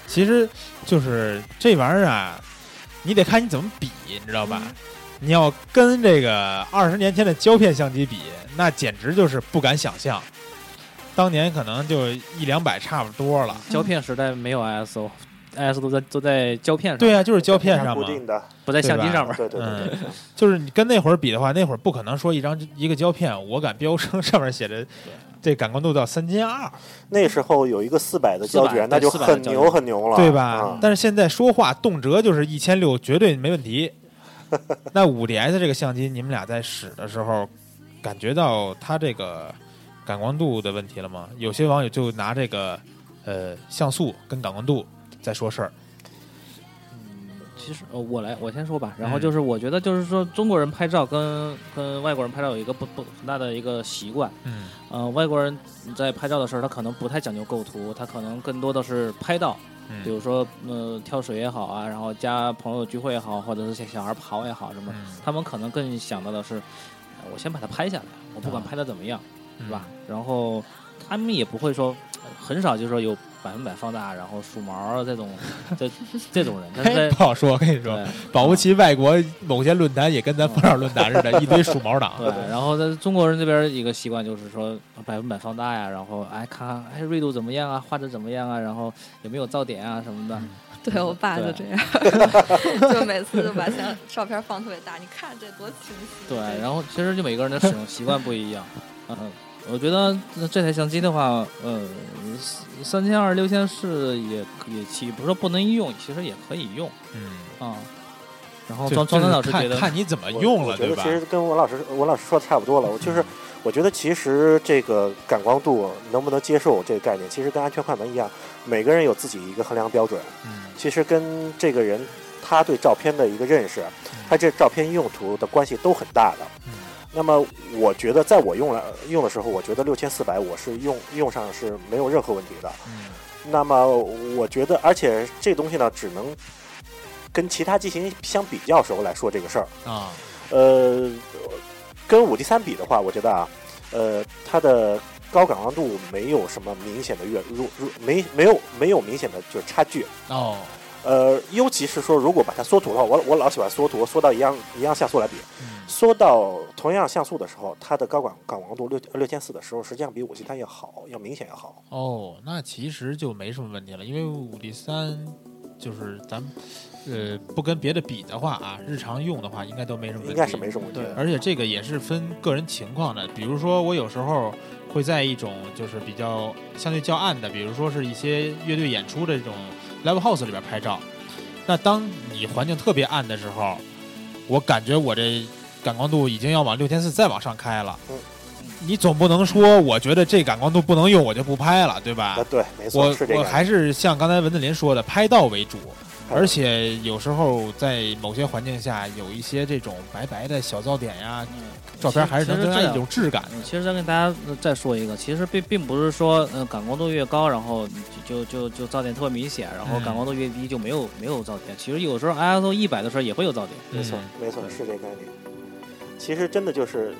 其实就是这玩意儿啊，你得看你怎么比，你知道吧？你要跟这个二十年前的胶片相机比，那简直就是不敢想象。当年可能就一两百差不多了。胶片时代没有 ISO，ISO 都在都在胶片上，对啊，就是胶片上嘛。固定的，不在相机上面。对对对对嗯，就是你跟那会儿比的话，那会儿不可能说一张一个胶片，我敢标称上面写着这感光度到三千二，那时候有一个四百的胶400卷，那就很牛很牛了，对吧嗯？但是现在说话动辄就是一千六，绝对没问题。那五 DS 这个相机，你们俩在使的时候，感觉到它这个感光度的问题了吗？有些网友就拿这个呃像素跟感光度在说事儿。其实呃，我来我先说吧。然后嗯就是我觉得就是说中国人拍照跟跟外国人拍照有一个不不很大的一个习惯。嗯呃，外国人在拍照的时候，他可能不太讲究构图，他可能更多的是拍到，比嗯如说呃跳水也好啊，然后加朋友聚会也好，或者是小小孩跑也好什么，嗯，他们可能更想到的是，呃我先把它拍下来，我不管啊拍的怎么样，嗯是吧？然后他们也不会说，呃很少就是说有百分百放大，然后数毛儿这种这这种人，但是，在不好说，我跟你说，保不齐外国某些论坛也跟咱蜂鸟论坛似的，一堆数毛党。对，然后在中国人这边一个习惯就是说百分百放大呀，然后哎看看哎锐度怎么样啊，画质怎么样啊，然后有没有噪点啊什么的。对我爸就这样，就每次就把相照片放特别大，你看这多清晰。对，然后其实就每个人的使用习惯不一样。嗯，我觉得这台相机的话，呃，三千二、六千四也也也不是说不能用，其实也可以用嗯，啊。然后就庄庄就是丹老师觉得，看看你怎么用了，对吧我觉得其？实跟文老师文老师说的差不多了。我就是我觉得其实这个感光度能不能接受这个概念，其实跟安全快门一样，每个人有自己一个衡量标准。嗯其实跟这个人他对照片的一个认识，他这照片用途的关系都很大的。嗯那么我觉得在我用了用的时候，我觉得六千四百我是用用上是没有任何问题的。嗯那么我觉得，而且这东西呢，只能跟其他机型相比较时候来说这个事儿。啊，呃，跟五 D 三比的话，我觉得啊，呃，它的高感光度没有什么明显的越入入没没有没有明显的就是差距。哦，呃，尤其是说如果把它缩图的话，我我老喜欢缩图，缩到一样一样像素来比，嗯缩到同样像素的时候，它的高感感光度六六千四的时候，实际上比五 D 三要好，要明显要好。哦，那其实就没什么问题了，因为五 D 三就是咱们呃不跟别的比的话啊，日常用的话应该都没什么问题，应该是没什么问题对。而且这个也是分个人情况的，比如说我有时候会在一种就是比较相对较暗的，比如说是一些乐队演出的这种 live house 里边拍照。那当你环境特别暗的时候，我感觉我这感光度已经要往六千四再往上开了。嗯你总不能说我觉得这感光度不能用，我就不拍了，对吧啊，？对，没错，我。我还是像刚才文子林说的，拍到为主。嗯而且有时候在某些环境下，有一些这种白白的小噪点呀，嗯照片还是能增加一种质感。嗯，其实再跟大家呃再说一个，其实并并不是说，呃，感光度越高，然后就就就就噪点特别明显，然后嗯感光度越低就没有没有噪点。其实有时候 ISO 一百的时候也会有噪点。没错嗯，没错，是这个概念。其实真的就是，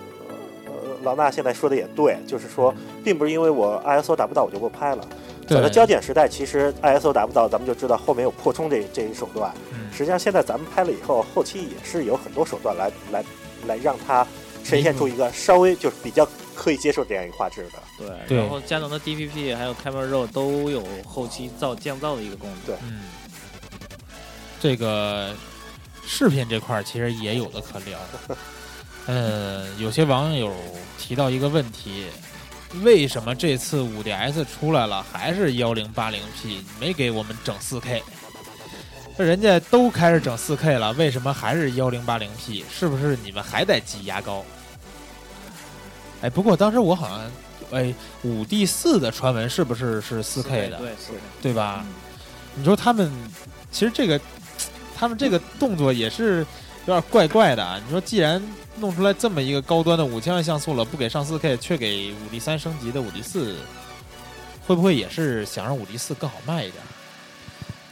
呃，老衲现在说的也对，就是说，并不是因为我 ISO 达不到我就不拍了。早在对胶卷时代，其实 ISO 达不到，咱们就知道后面有扩充这这一手段。嗯实际上，现在咱们拍了以后，后期也是有很多手段来来来让它呈现出一个稍微就是比较可以接受这样一个画质的。对，对然后佳能的 DPP 还有 Camera Raw 都有后期造降噪的一个功能。对嗯，这个视频这块儿其实也有的可聊。呃，有些网友提到一个问题：为什么这次五 DS 出来了还是幺零八零 P，没给我们整四 K？这人家都开始整四 K 了，为什么还是幺零八零 P？是不是你们还在挤牙膏？哎，不过当时我好像，哎，五 D 四的传闻是不是是四 K 的？对，是。对吧？嗯你说他们其实这个，他们这个动作也是有点怪怪的啊。你说既然弄出来这么一个高端的五千万像素了，不给上四 K，却给五 D 三升级的五 D 四，会不会也是想让五 D 四更好卖一点？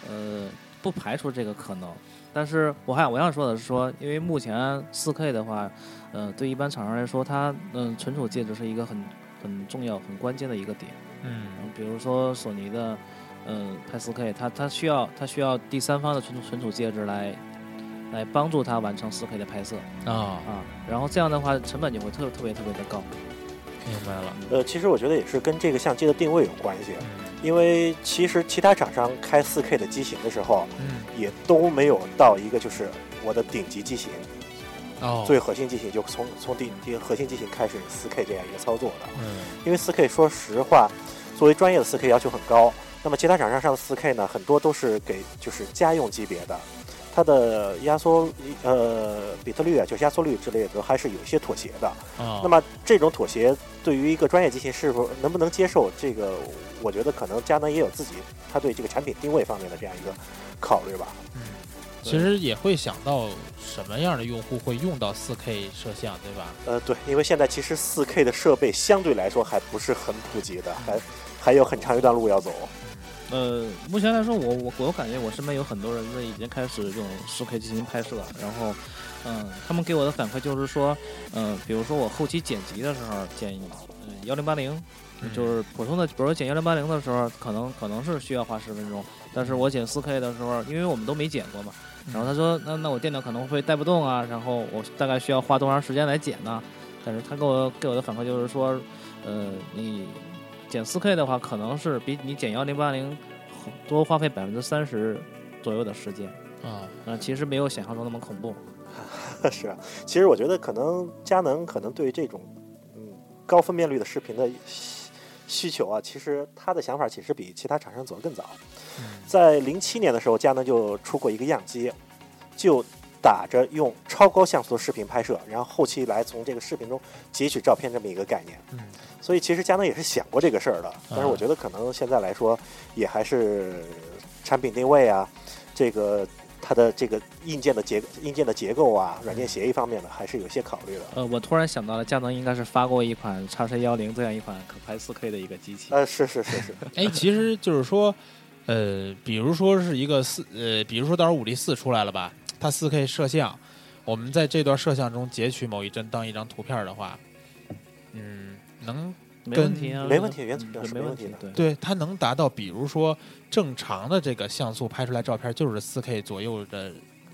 呃，不排除这个可能。但是我还我想说的是说，因为目前四 K 的话，呃，对一般厂商来说，它嗯、存储介质是一个很很重要、很关键的一个点。嗯嗯，比如说索尼的，嗯、拍四 K，它它需要它需要第三方的存储存储介质来来帮助他完成 4K 的拍摄啊，啊。然后这样的话，成本就会特特别特别的高。明白了。呃，其实我觉得也是跟这个相机的定位有关系，嗯因为其实其他厂商开 4K 的机型的时候，嗯，也都没有到一个就是我的顶级机型，哦，最核心机型就从从顶顶核心机型开始 4K 这样一个操作的。嗯因为 4K 说实话，作为专业的 4K 要求很高，那么其他厂商上的 4K 呢，很多都是给就是家用级别的，它的压缩呃比特率啊，就是压缩率之类的，都还是有一些妥协的。啊，那么这种妥协对于一个专业机器是否能不能接受，这个我觉得可能佳能也有自己他对这个产品定位方面的这样一个考虑吧。嗯其实也会想到什么样的用户会用到 4K 摄像，对吧？呃，对，因为现在其实 4K 的设备相对来说还不是很普及的，还还有很长一段路要走。呃，目前来说，我我我感觉我身边有很多人呢已经开始用 4K 进行拍摄，然后，嗯、他们给我的反馈就是说，嗯、比如说我后期剪辑的时候剪，嗯幺零八零，就是普通的，比如说剪幺零八零的时候，可能可能是需要花十分钟，但是我剪 4K 的时候，因为我们都没剪过嘛，然后他说，那那我电脑可能会带不动啊，然后我大概需要花多长时间来剪呢？但是他给我给我的反馈就是说，呃，你剪四 K 的话，可能是比你减幺零八零多花费百分之三十左右的时间。啊，呃，其实没有想象中那么恐怖。是啊，其实我觉得可能佳能可能对于这种嗯高分辨率的视频的需需求啊，其实他的想法其实比其他厂商走得更早。在零七年的时候，佳能就出过一个样机，就打着用超高像素的视频拍摄，然后后期来从这个视频中截取照片这么一个概念。嗯，所以其实佳能也是想过这个事儿的，但是我觉得可能现在来说，也还是产品定位啊，这个它的这个硬件的结硬件的结构啊，软件协议方面的，还是有些考虑的。呃，我突然想到了，佳能应该是发过一款叉 C 幺零这样一款可拍四 K 的一个机器。呃，是是是是，哎，其实就是说，呃，比如说是一个四，呃，比如说到时候五 D 四出来了吧，它四 K 摄像，我们在这段摄像中截取某一帧当一张图片的话，嗯，能没问题啊，没问题原图片是嗯没没问题的。对，它能达到，比如说正常的这个像素拍出来照片就是四 K 左右的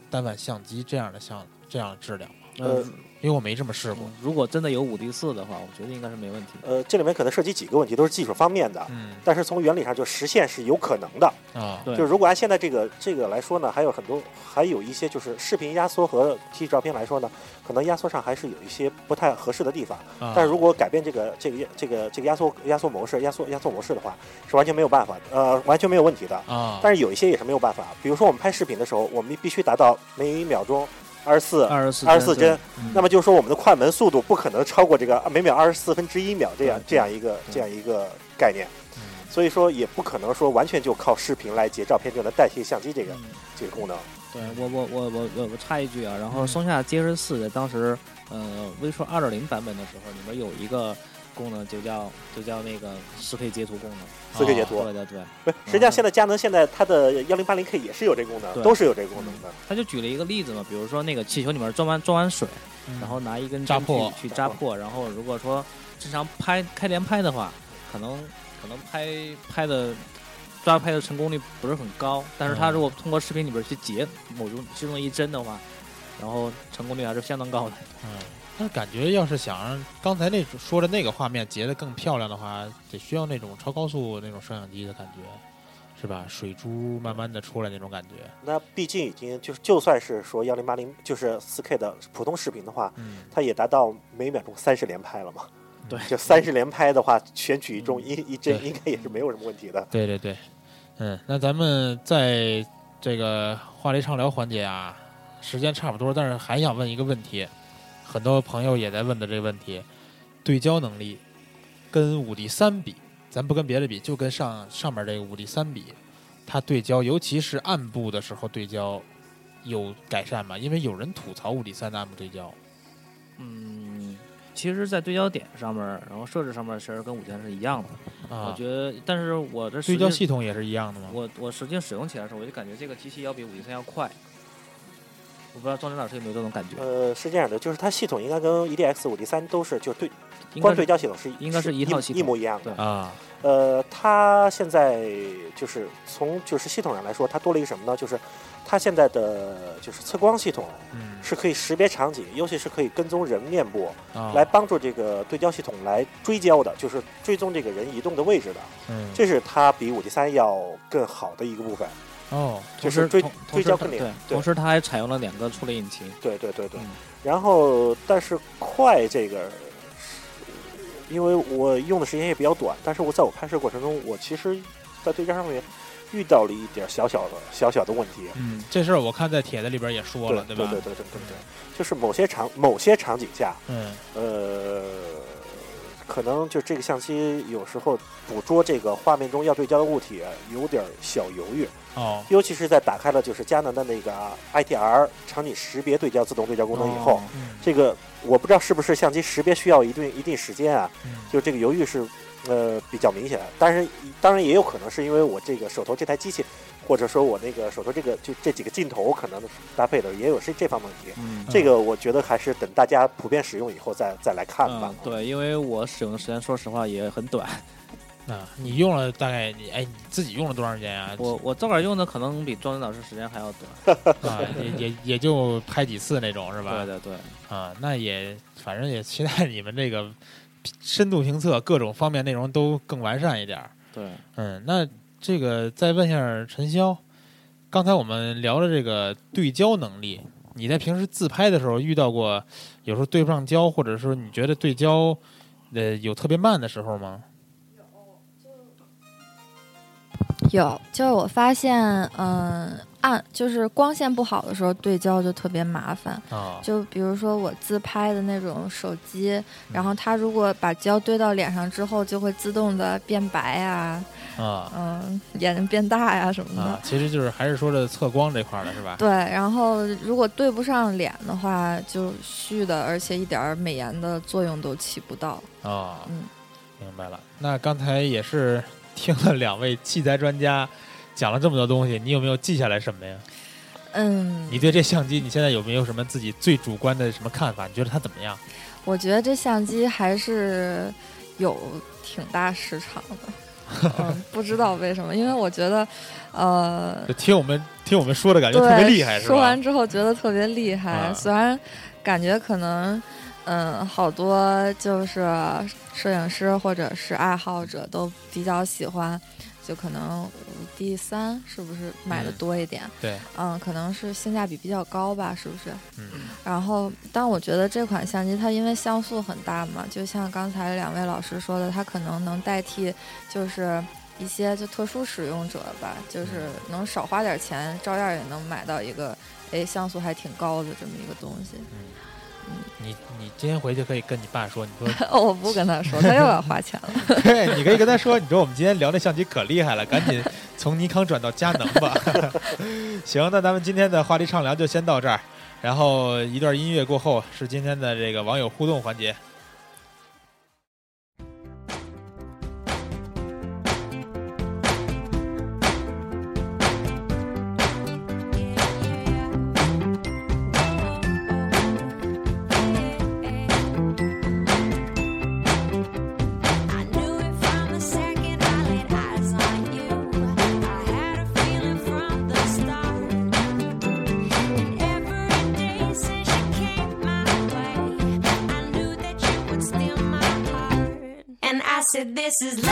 单反相机这样的像这样的质量吗？呃因为我没这么试过。嗯如果真的有五 D 四的话，我觉得应该是没问题。呃，这里面可能涉及几个问题，都是技术方面的。嗯但是从原理上就实现是有可能的，啊，对就是如果按现在这个这个来说呢，还有很多，还有一些就是视频压缩和提取照片来说呢，可能压缩上还是有一些不太合适的地方。啊但是如果改变这个这个这个这个压缩压缩模式、压缩压缩模式的话，是完全没有办法的，呃，完全没有问题的。啊，但是有一些也是没有办法，比如说我们拍视频的时候，我们必须达到每秒钟二十四。二十四二十四帧，嗯那么就是说，我们的快门速度不可能超过这个每秒二十四分之一秒这样这样一个这样一个概念，嗯。所以说也不可能说完全就靠视频来截照片就能代替相机这个嗯。这个功能。对我我我我我我插一句啊，然后嗯。松下 G 十四在当时呃微硕二点零版本的时候，里面有一个功能就叫就叫那个四 K 截图功能。四 K 截图，对对对，不是，实际上现在佳能现在它的幺零八零 K 也是有这个功能，对。都是有这个功能的。他就举了一个例子嘛，比如说那个气球里面装完装完水，嗯。然后拿一根针扎破。去去扎破，然后如果说正常拍开连拍的话，可能可能拍拍的抓拍的成功率不是很高，但是他嗯如果通过视频里边去截某种其中一帧的话，然后成功率还是相当高的。嗯，但是感觉要是想让刚才那种说的那个画面截的更漂亮的话，得需要那种超高速那种摄像机的感觉，是吧？水珠慢慢的出来那种感觉。那毕竟已经就是就算是说幺零八零就是四 K 的普通视频的话，嗯，它也达到每秒钟三十连拍了嘛。对就三十连拍的话，选取一中一一帧应该也是没有什么问题的。对对对，嗯，那咱们在这个话题畅聊环节啊，时间差不多，但是还想问一个问题，很多朋友也在问的这个问题，对焦能力跟五 D 三比，咱不跟别的比，就跟上上面这个五 D 三比，它对焦，尤其是暗部的时候对焦有改善吗？因为有人吐槽五 D 三的暗部对焦，嗯，其实，在对焦点上面，然后设置上面，其实跟五 D 三是一样的。啊我啊，觉得，但是我的对焦系统也是一样的吗？我我实际使用起来的时候，我就感觉这个机器要比五 D 三要快。我不知道庄真老师有没有这种感觉？呃，是这样的，就是它系统应该跟 EDX 五 D 三都是就对光应该是对焦系统是应该是一套系统一模一样的。啊，呃，它现在就是从就是系统上来说，它多了一个什么呢？就是它现在的就是测光系统嗯，是可以识别场景，尤其是可以跟踪人面部，啊来帮助这个对焦系统来追焦的，就是追踪这个人移动的位置的。嗯，这是它比五 D 三要更好的一个部分。哦，就是追时同同时它追焦更灵对，同时它还采用了两个处理引擎。对对对对。嗯然后，但是快这个，因为我用的时间也比较短，但是我在我拍摄过程中，我其实，在对焦上面遇到了一点小小的小小的问题。嗯，这事儿我看在帖子里边也说了，吧？对对对对对对对，就是某些场某些场景下，嗯呃，可能就这个相机有时候捕捉这个画面中要对焦的物体有点小犹豫，哦。尤其是在打开了就是佳能的那个 ITR 场景识别对焦自动对焦功能以后，哦嗯。这个我不知道是不是相机识别需要一定一定时间啊，嗯。就这个犹豫是呃比较明显的。但是，当然也有可能是因为我这个手头这台机器，或者说我那个手头这个就这几个镜头可能搭配的也有是这方面问题。嗯这个我觉得还是等大家普遍使用以后再再来看吧嗯。，对，因为我使用的时间说实话也很短，啊，你用了大概你哎你自己用了多长时间啊？我我自个儿用的可能比庄老师时间还要短。啊也也也就拍几次那种是吧？对对对，啊，那也反正也期待你们这个深度评测各种方面内容都更完善一点儿。对，嗯，那这个再问一下陈潇，刚才我们聊了这个对焦能力，你在平时自拍的时候遇到过有时候对不上焦，或者说你觉得对焦呃有特别慢的时候吗？有，就是我发现，嗯，暗就是光线不好的时候对焦就特别麻烦。啊，就比如说我自拍的那种手机，然后它如果把焦对到脸上之后，就会自动的变白呀、啊嗯，眼睛变大呀什么的。啊，其实就是还是说这测光这块儿的是吧？对，然后如果对不上脸的话，就虚的，而且一点儿美颜的作用都起不到。啊，嗯，明白了。那刚才也是听了两位器材专家讲了这么多东西，你有没有记下来什么呀？嗯，你对这相机，你现在有没有什么自己最主观的什么看法？你觉得它怎么样？我觉得这相机还是有挺大市场的。嗯，不知道为什么，因为我觉得，呃，就听我们听我们说的感觉，特别厉害，是吧？说完之后觉得特别厉害，啊虽然感觉可能，嗯，好多就是摄影师或者是爱好者都比较喜欢，就可能五 D 三是不是买的嗯多一点？对，嗯，可能是性价比比较高吧，是不是？嗯然后，但我觉得这款相机它因为像素很大嘛，就像刚才两位老师说的，它可能能代替就是一些就特殊使用者吧，就是能少花点钱，照样也能买到一个哎像素还挺高的这么一个东西。你你今天回去可以跟你爸说，你说 我不跟他说，他又要花钱了。对，你可以跟他说，你说我们今天聊那相机可厉害了，赶紧从尼康转到佳能吧。行，那咱们今天的话题畅聊就先到这儿，然后一段音乐过后是今天的这个网友互动环节。This is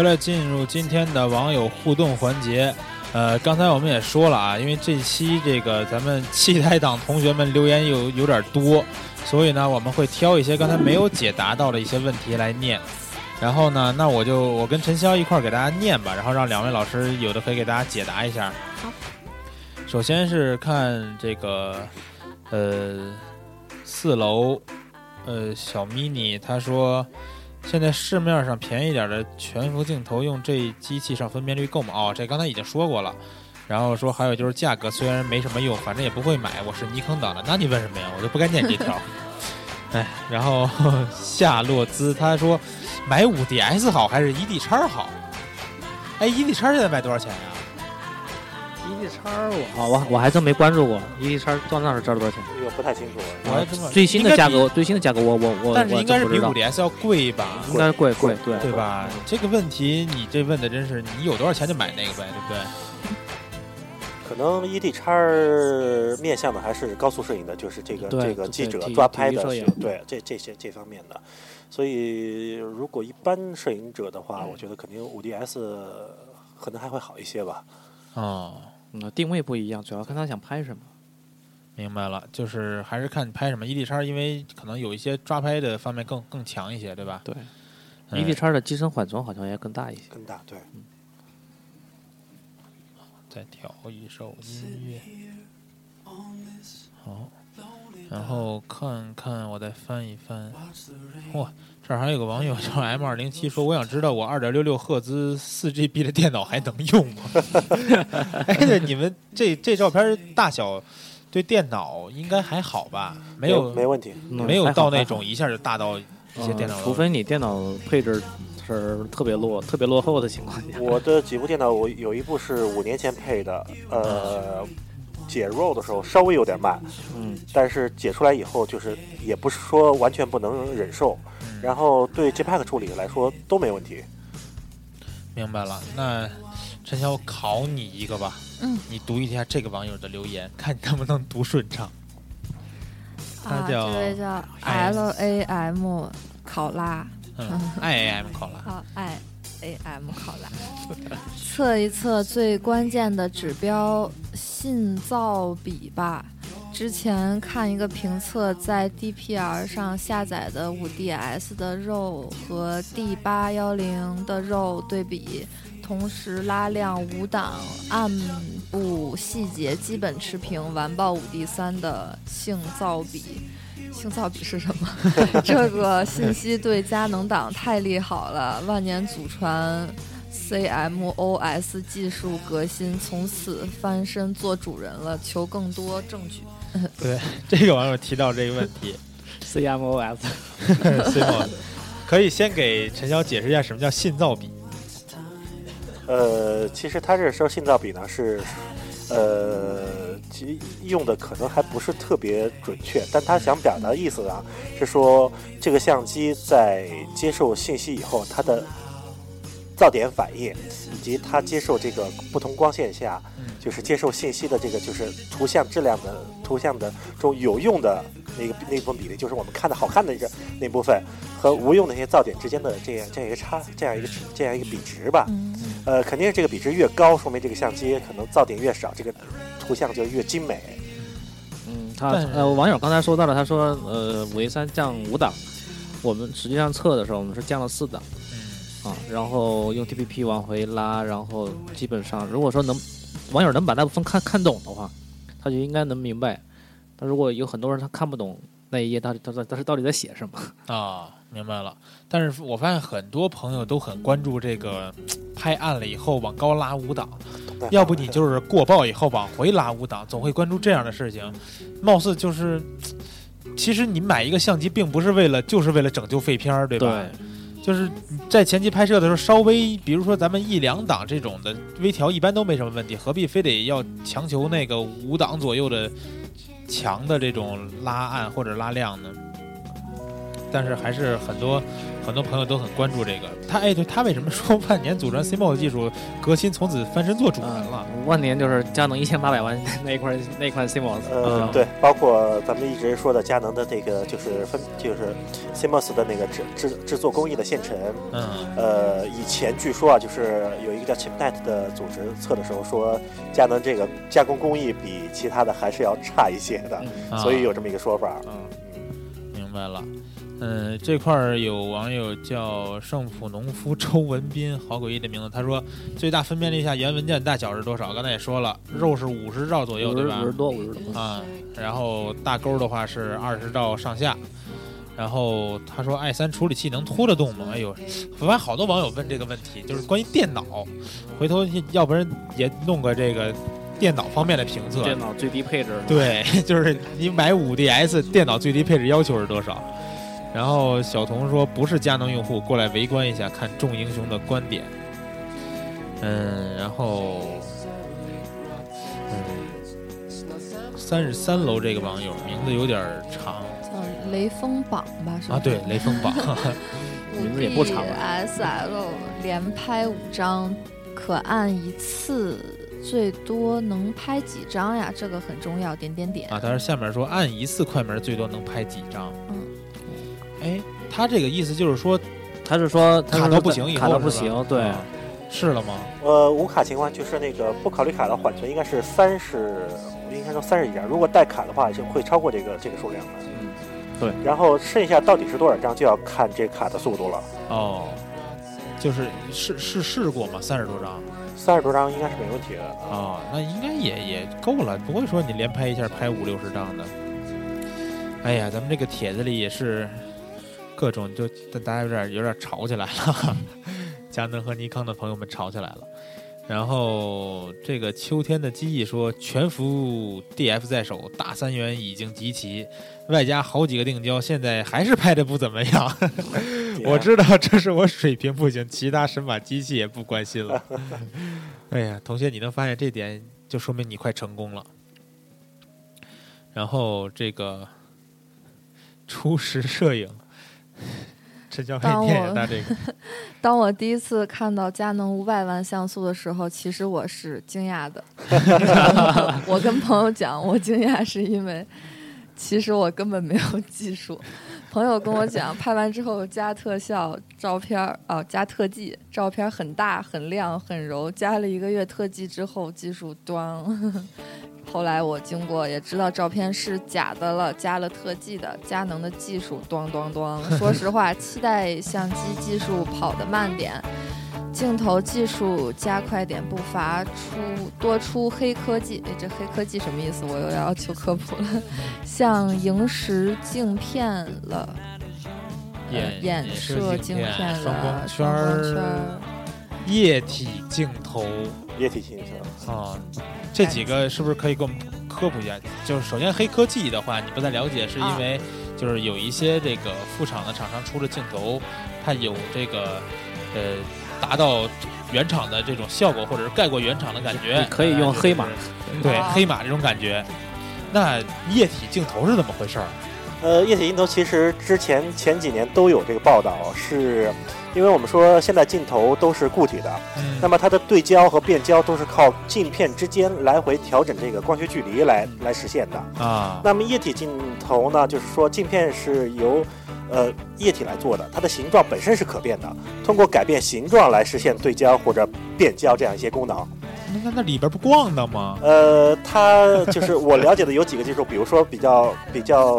回来进入今天的网友互动环节。呃，刚才我们也说了啊，因为这期这个咱们期待党同学们留言有有点多，所以呢，我们会挑一些刚才没有解答到的一些问题来念。然后呢，那我就我跟陈潇一块儿给大家念吧，然后让两位老师有的可以给大家解答一下。好。首先是看这个，呃，四楼，呃，小 mini 他说，现在市面上便宜点的全幅镜头用这机器上分辨率够吗？哦，这刚才已经说过了。然后说还有就是价格虽然没什么用，反正也不会买，我是泥坑党的。那你问什么呀？我就不该念这条。哎，然后夏洛兹他说，买五 DS 好还是 ED 叉好？哎，ED 叉现在卖多少钱呀、ED 叉我啊我我还真没关注过，ED 叉到那儿知道多少钱？这个不太清楚。我还真的最新的价格，最新的价格我我我但是应该是比五，DS 要贵吧？应该是贵贵对对吧？这个问题你这问的真是，你有多少钱就买那个呗，对不对？可能 ED 叉儿面向的还是高速摄影的，就是这个这个记者抓拍的摄影，对这这些这方面的。所以如果一般摄影者的话，我觉得肯定五 DS 可能还会好一些吧。哦，嗯，定位不一样，主要看他想拍什么。明白了，就是还是看你拍什么。ED 叉因为可能有一些抓拍的方面更更强一些，对吧？对嗯，ED 叉的机身缓冲好像也更大一些。更大对，再调一首音乐。好，然后看看我再翻一翻。哇，这儿还有个网友叫 M 二零七说，我想知道我二点六六赫兹四 GB 的电脑还能用吗？哎，对，你们这这照片大小对电脑应该还好吧？没有没问题。嗯没有到那种一下就大到一些电脑除非你电脑配置是特别落、特别落后的情况下。我的几部电脑，我有一部是五年前配的，呃，解 RAW 的时候稍微有点慢，嗯，但是解出来以后，就是也不是说完全不能忍受，嗯然后对 JPEG 处理来说都没问题。明白了。那陈晓考你一个吧，嗯，你读一下这个网友的留言，看你能不能读顺畅。他啊，叫这位叫 L A M 考拉，嗯，IAM 考拉，好 I A M 考拉，测一测最关键的指标信噪比吧。之前看一个评测，在 DPR 上下载的 5DS 的肉和 D 八幺零的肉对比，同时拉亮五档暗部细节基本持平，完爆五 D 三的性噪比。性噪比是什么？这个信息对佳能党太利好了，万年祖传 CMOS 技术革新，从此翻身做主人了。求更多证据。对，这个网友提到这个问题 CMOS，Simon 可以先给陈潇解释一下什么叫信噪比。呃，其实他这时候信噪比呢是，呃，其实用的可能还不是特别准确，但他想表达的意思啊是说，这个相机在接受信息以后，它的噪点反应以及它接受这个不同光线下，就是接受信息的这个就是图像质量的图像的中有用的那个那部分比例，就是我们看的好看的那个那部分和无用的那些噪点之间的这样这样一个差这样一个这样一个比值吧。嗯，呃，肯定是这个比值越高，说明这个相机可能噪点越少，这个图像就越精美。嗯，他呃，网友刚才说到了，他说呃，五 A 三降五档，我们实际上测的时候，我们是降了四档嗯，啊，然后用 TPP 往回拉，然后基本上如果说能网友能把那部分看看懂的话，他就应该能明白。但如果有很多人他看不懂那一页到底他他他是到底在写什么，啊，明白了。但是我发现很多朋友都很关注这个 拍暗了以后往高拉五档，要不你就是过曝以后往回拉五档，总会关注这样的事情。貌似就是，其实你买一个相机并不是为了就是为了拯救废片儿，对吧？就是在前期拍摄的时候，稍微比如说咱们一两档这种的微调，一般都没什么问题，何必非得要强求那个五档左右的强的这种拉暗或者拉亮呢？但是还是很多很多朋友都很关注这个。他哎，对他为什么说万年祖传 CMOS 技术革新从此翻身做主人了？嗯，万年就是佳能一千八百万那一块那一块 CMOS，呃，对，包括咱们一直说的佳能的这个就是分就是 CMOS 的那个制制制作工艺的现成。嗯呃，以前据说啊，就是有一个叫 ChipNet 的组织测的时候说，佳能这个加工工艺比其他的还是要差一些的，嗯所以有这么一个说法。嗯，明白了。嗯，这块儿有网友叫圣普农夫周文斌，好诡异的名字。他说，最大分辨率下原文件大小是多少？刚才也说了，肉是五十兆左右，对吧五十五？十多五十多，啊，然后大钩的话是二十兆上下。然后他说 i 三处理器能拖得动吗？哎呦，我发现好多网友问这个问题，就是关于电脑。回头要不然也弄个这个电脑方面的评测。电脑最低配置，对，就是你买五 DS 电脑最低配置要求是多少？然后小童说不是佳能用户，过来围观一下，看众英雄的观点。嗯，然后，嗯，三十三楼这个网友名字有点长叫雷锋榜吧？是吧？啊，对，雷锋榜。名字也不长 S L 连拍五张，可按一次最多能拍几张呀？这个很重要。点点点。啊，他是下面说按一次快门最多能拍几张？嗯，哎，他这个意思就是说他是说卡到不行以后卡到不行，对，啊是了吗？呃，无卡情况就是那个不考虑卡的缓存应该是三十，应该说三十几张。如果带卡的话，就会超过这个这个数量的。嗯，对。然后剩下到底是多少张，就要看这卡的速度了。哦，就是试试试过吗？三十多张。三十多张应该是没问题的。啊、那应该也也够了，不会说你连拍一下拍五六十张的。哎呀，咱们这个帖子里也是各种就大家有点有点吵起来了，佳能和尼康的朋友们吵起来了。然后这个秋天的记忆说，全幅 DF 在手，大三元已经集齐，外加好几个定焦，现在还是拍的不怎么样。我知道这是我水平不行，其他神马机器也不关心了。哎呀，同学，你能发现这点，就说明你快成功了。然后这个初识摄影，这叫当黑电影我的这个 当我第一次看到佳能五百万像素的时候，其实我是惊讶的。我跟朋友讲，我惊讶是因为，其实我根本没有技术。朋友跟我讲，拍完之后加特效，照片儿啊加特技，照片很大、很亮、很柔。加了一个月特技之后，技术端。后来我经过也知道照片是假的了，加了特技的。佳能的技术端端端。说实话，期待相机技术跑得慢点，镜头技术加快点步伐，出多出黑科技。哎，这黑科技什么意思？我又要求科普了。像萤石镜片了，呃眼眼射射镜镜片了，圈双光圈。液体镜头液体镜头。啊，这几个是不是可以给我们科普一下？就是首先黑科技的话，你不太了解，是因为就是有一些这个副厂的厂商出的镜头，它有这个呃达到原厂的这种效果，或者是盖过原厂的感觉你，可以用黑马呃对啊黑马这种感觉。那液体镜头是怎么回事儿？呃，液体镜头其实之前前几年都有这个报道，是因为我们说现在镜头都是固体的，嗯那么它的对焦和变焦都是靠镜片之间来回调整这个光学距离来来实现的。啊，那么液体镜头呢，就是说镜片是由呃液体来做的，它的形状本身是可变的，通过改变形状来实现对焦或者变焦这样一些功能。那那那里边不光的吗？呃，它就是我了解的有几个技术，比如说比较比较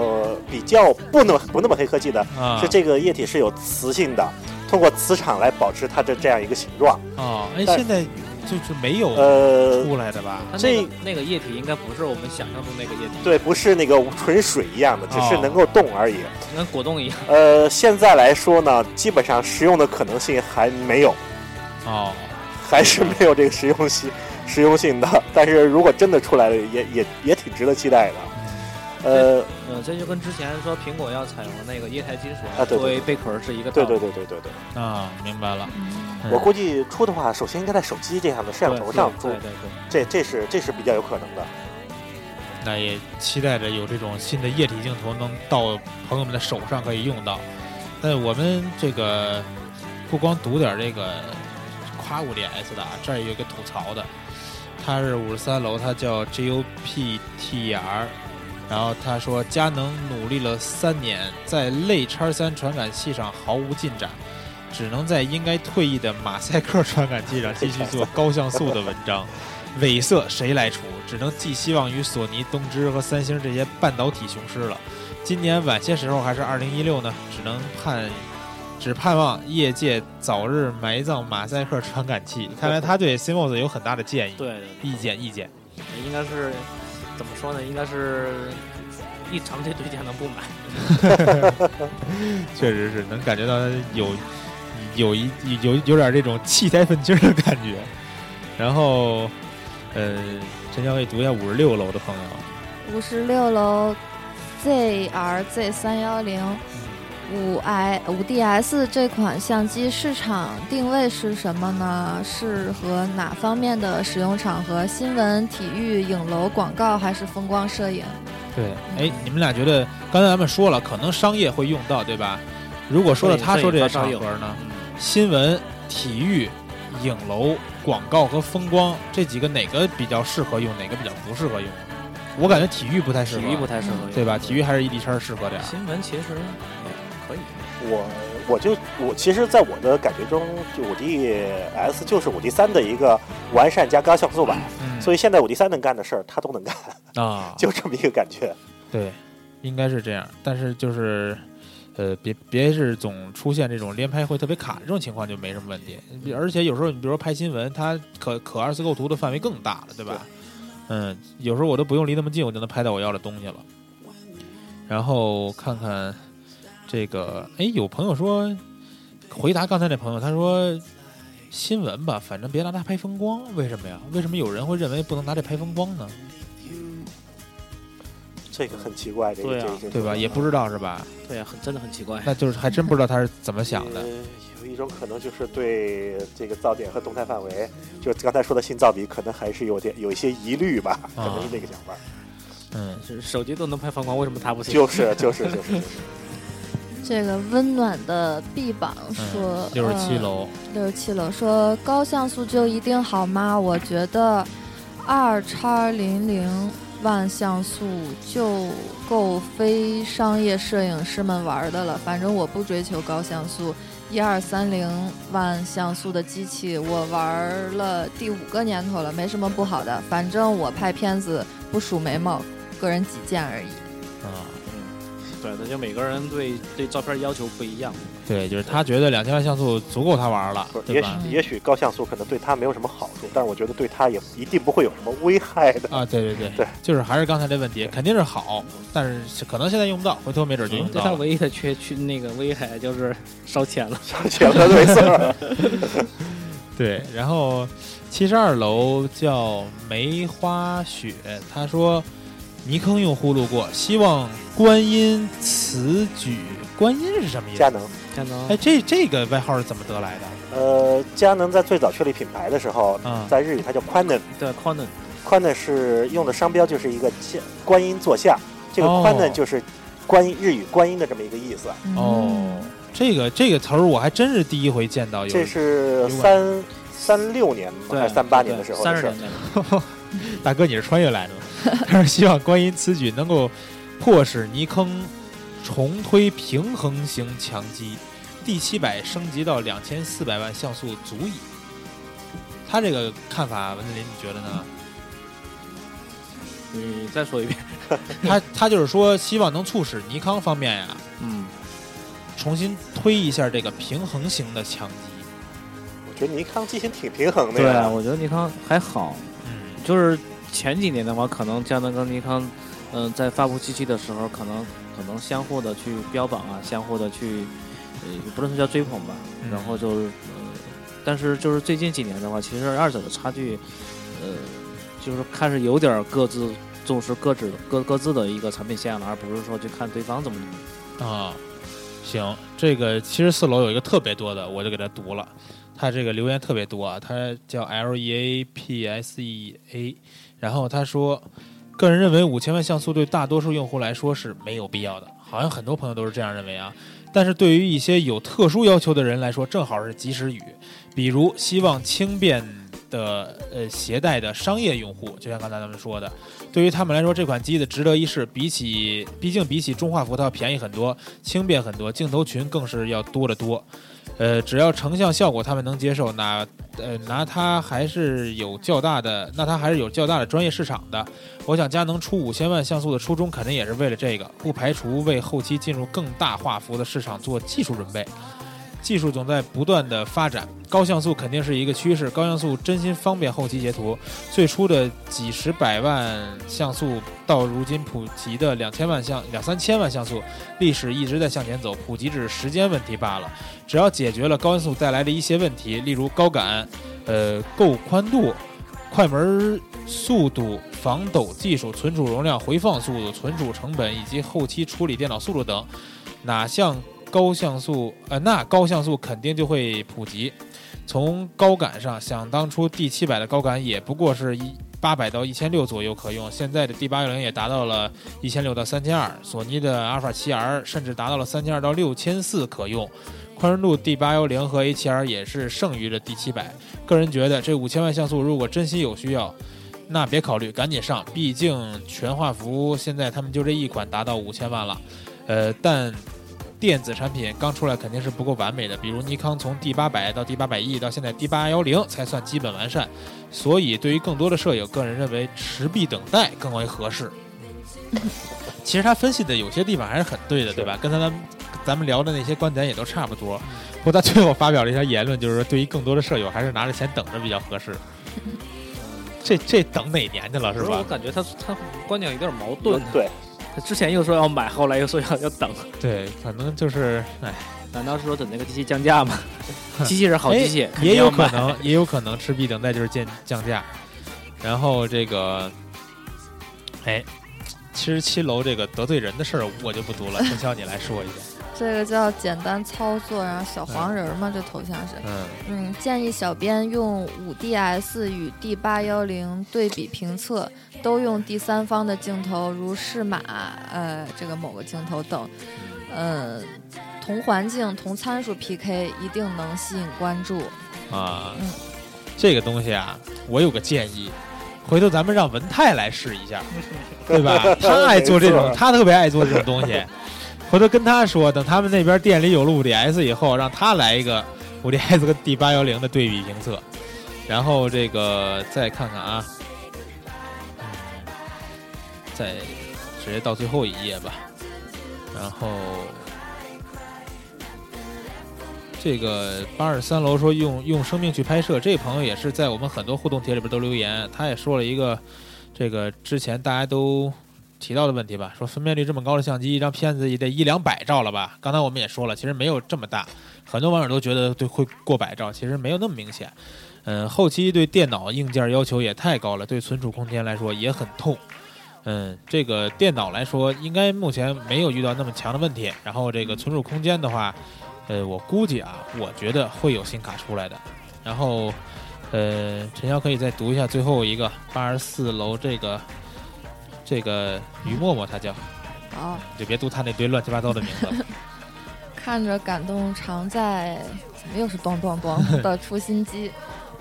比较不那么不那么黑科技的，啊，是这个液体是有磁性的，通过磁场来保持它的这样一个形状。啊，哎，现在就是没有呃，出来的吧？它那这个那个液体应该不是我们想象中那个液体，对，不是那个纯水一样的，只是哦能够动而已。跟果冻一样。呃，现在来说呢，基本上食用的可能性还没有，哦，还是没有这个实用性实用性的。但是如果真的出来了，也也也挺值得期待的。呃，嗯，这就跟之前说苹果要采用那个液态金属作为贝壳是一个道理。对对对对对对，啊，明白了。嗯我估计出的话，首先应该在手机这样的摄像头上出对，对对对，这这是这是比较有可能的。那也期待着有这种新的液体镜头能到朋友们的手上可以用到。那我们这个不光读点这个夸 5DS 的啊，这儿有一个吐槽的，它是五十三楼，它叫 GOPTR，然后他说佳能努力了三年，在类叉三传感器上毫无进展，只能在应该退役的马赛克传感器上继续做高像素的文章。尾色谁来出？只能寄希望于索尼、东芝和三星这些半导体雄狮了。今年晚些时候还是二零一六呢，只能盼，只盼望业界早日埋葬马赛克传感器。看来他对 CMOS 有很大的建议、对对意见、意见。应该是怎么说呢？应该是一长期对佳能不满。确实是能感觉到他有有一有有点这种气塞愤青的感觉。然后，呃，陈小伟读一下五十六楼的朋友，五十六楼 ZRZ 三幺零五 i 五 DS 这款相机市场定位是什么呢？适合哪方面的使用场合？新闻、体育、影楼、广告还是风光摄影？对，哎，你们俩觉得刚才咱们说了，可能商业会用到，对吧？如果说了他说这些场合呢，新闻、体育、影楼、广告和风光这几个哪个比较适合用，哪个比较不适合用？我感觉体育不太适合，体育不太适合，对吧？体育还是 ED 叉适合点儿。新闻其实也可以。我我就我其实，在我的感觉中，就五 D S 就是五 D 三的一个完善加高像素版，嗯，所以现在五 D 三能干的事儿，它都能干，啊，就这么一个感觉。对，应该是这样。但是就是，呃，别别是总出现这种连拍会特别卡这种情况，就没什么问题。而且有时候你比如说拍新闻，它可可二次构图的范围更大了，对吧？嗯，有时候我都不用离那么近，我就能拍到我要的东西了。然后看看这个，哎，有朋友说回答刚才那朋友，他说新闻吧，反正别拿它拍风光，为什么呀？为什么有人会认为不能拿这拍风光呢？这个很奇怪，这个对啊这个对吧？也不知道是吧？对呀、很真的很奇怪。那就是还真不知道他是怎么想的呃。有一种可能就是对这个噪点和动态范围，就刚才说的新噪比，可能还是有点有一些疑虑吧，可能是这个想法。嗯，是手机都能拍风光，为什么它不行？就是就是就是就是，这个温暖的臂膀说，六十七楼，六十七楼说高像素就一定好吗？我觉得二叉零零万像素就够非商业摄影师们玩的了。反正我不追求高像素，一二三零万像素的机器我玩了第五个年头了，没什么不好的。反正我拍片子不数眉毛，个人己见而已。啊，对，那就每个人对对照片要求不一样。对，就是他觉得两千万像素足够他玩了也许？也许高像素可能对他没有什么好处，但是我觉得对他也一定不会有什么危害的。啊，对对对，对就是还是刚才这问题，肯定是好，但是可能现在用不到，回头没准就用到了。唯一的缺缺那个危害就是烧钱了。烧钱了，没错。对，然后七十二楼叫梅花雪，他说泥坑用户路过，希望观音此举，观音是什么意思？佳能，佳能哎，这这个外号是怎么得来的？呃，佳能在最早确立品牌的时候，啊在日语它叫 Quanon，对 Canon Quanon 是用的商标就是一个像观音坐像，这个哦 Quanon 就是观音日语观音的这么一个意思。哦，这个这个词儿我还真是第一回见到有。这是三三六年对还是三八年的时候的事儿三十年。代 大哥，你是穿越来的吗？他是希望观音此举能够迫使泥坑重推平衡型强机，第七百升级到两千四百万像素足矣。他这个看法，文子林，你觉得呢？你再说一遍。他他就是说，希望能促使尼康方面呀，嗯，重新推一下这个平衡型的强机。我觉得尼康机型挺平衡的对啊，我觉得尼康还好，嗯，就是前几年的话，可能佳能跟尼康，嗯、在发布机器的时候，可能可能相互的去标榜啊，相互的去，呃，不能说叫追捧吧，嗯然后就是，呃，但是就是最近几年的话，其实二者的差距，呃，就是开始有点儿各自重视各自各各自的一个产品线了，而不是说去看对方怎么怎么。啊，行，这个七十四楼有一个特别多的，我就给他读了。他这个留言特别多啊，他叫 L E A P S E A，然后他说，个人认为五千万像素对大多数用户来说是没有必要的，好像很多朋友都是这样认为啊。但是对于一些有特殊要求的人来说，正好是及时雨。比如希望轻便的呃携带的商业用户，就像刚才咱们说的，对于他们来说，这款机子值得一试。比起，毕竟比起中画幅它要便宜很多，轻便很多，镜头群更是要多得多。呃，只要成像效果他们能接受，那呃拿它还是有较大的，那它还是有较大的专业市场的。我想佳能出五千万像素的初衷，肯定也是为了这个，不排除为后期进入更大画幅的市场做技术准备。技术总在不断的发展，高像素肯定是一个趋势。高像素真心方便后期截图，最初的几十百万像素到如今普及的两千万像两三千万像素，历史一直在向前走，普及只是时间问题罢了。只要解决了高像素带来的一些问题，例如高感、呃够宽度、快门速度、防抖技术、存储容量、回放速度、存储成本以及后期处理电脑速度等，哪项高像素呃那高像素肯定就会普及。从高感上，想当初 D 七百的高感也不过是一八百到一千六左右可用，现在的 D 八幺零也达到了一千六到三千二，索尼的阿尔法七 R 甚至达到了三千二到六千四可用。宽容度 D 八幺零和 A 七 R 也是剩余的 D 七百。个人觉得这五千万像素如果真心有需要，那别考虑，赶紧上，毕竟全画幅现在他们就这一款达到五千万了。呃，但电子产品刚出来肯定是不够完美的，比如尼康从 D 八百到 D 八百 E 到现在 D 八幺零才算基本完善，所以对于更多的摄影，个人认为持币等待更为合适。其实他分析的有些地方还是很对的，对吧？跟他咱们咱们聊的那些观点也都差不多。不过他最后发表了一条言论，就是说对于更多的摄友还是拿着钱等着比较合适。这这等哪年去了是吧我？感觉他他观点有点矛盾。对，他之前又说要买，后来又说要 要等，对，反正就是哎，难道是说等那个机器降价吗？机器是好机器，哎也有可能，也有可能吃必等待就是降降价。然后这个，哎，七十七楼这个得罪人的事儿我就不读了，陈潇你来说一下。这个叫简单操作，然后小黄人儿嘛，这头像是。嗯嗯，建议小编用五 DS 与 D 八幺零对比评测，都用第三方的镜头，如适马，呃，这个某个镜头等，嗯，同环境、同参数 PK，一定能吸引关注。啊嗯，这个东西啊，我有个建议，回头咱们让文泰来试一下，对吧？他爱做这种，他特别爱做这种东西。回头跟他说，等他们那边店里有了五 DS 以后，让他来一个五 DS 跟 D 八幺零的对比评测，然后这个再看看啊，嗯，再直接到最后一页吧，然后。这个八二三楼说用用生命去拍摄，这朋友也是在我们很多互动帖里边都留言，他也说了一个这个之前大家都提到的问题吧，说分辨率这么高的相机，一张片子也得一两百兆了吧？刚才我们也说了，其实没有这么大，很多网友都觉得对会过百兆，其实没有那么明显。嗯，后期对电脑硬件要求也太高了，对存储空间来说也很痛。嗯，这个电脑来说，应该目前没有遇到那么强的问题。然后这个存储空间的话，呃，我估计啊，我觉得会有新卡出来的。然后，呃，陈潇可以再读一下最后一个八十四楼这个这个于默默，他叫，好，你就别读他那堆乱七八糟的名字了。看着感动常在，怎么又是咚咚咚 的出新机？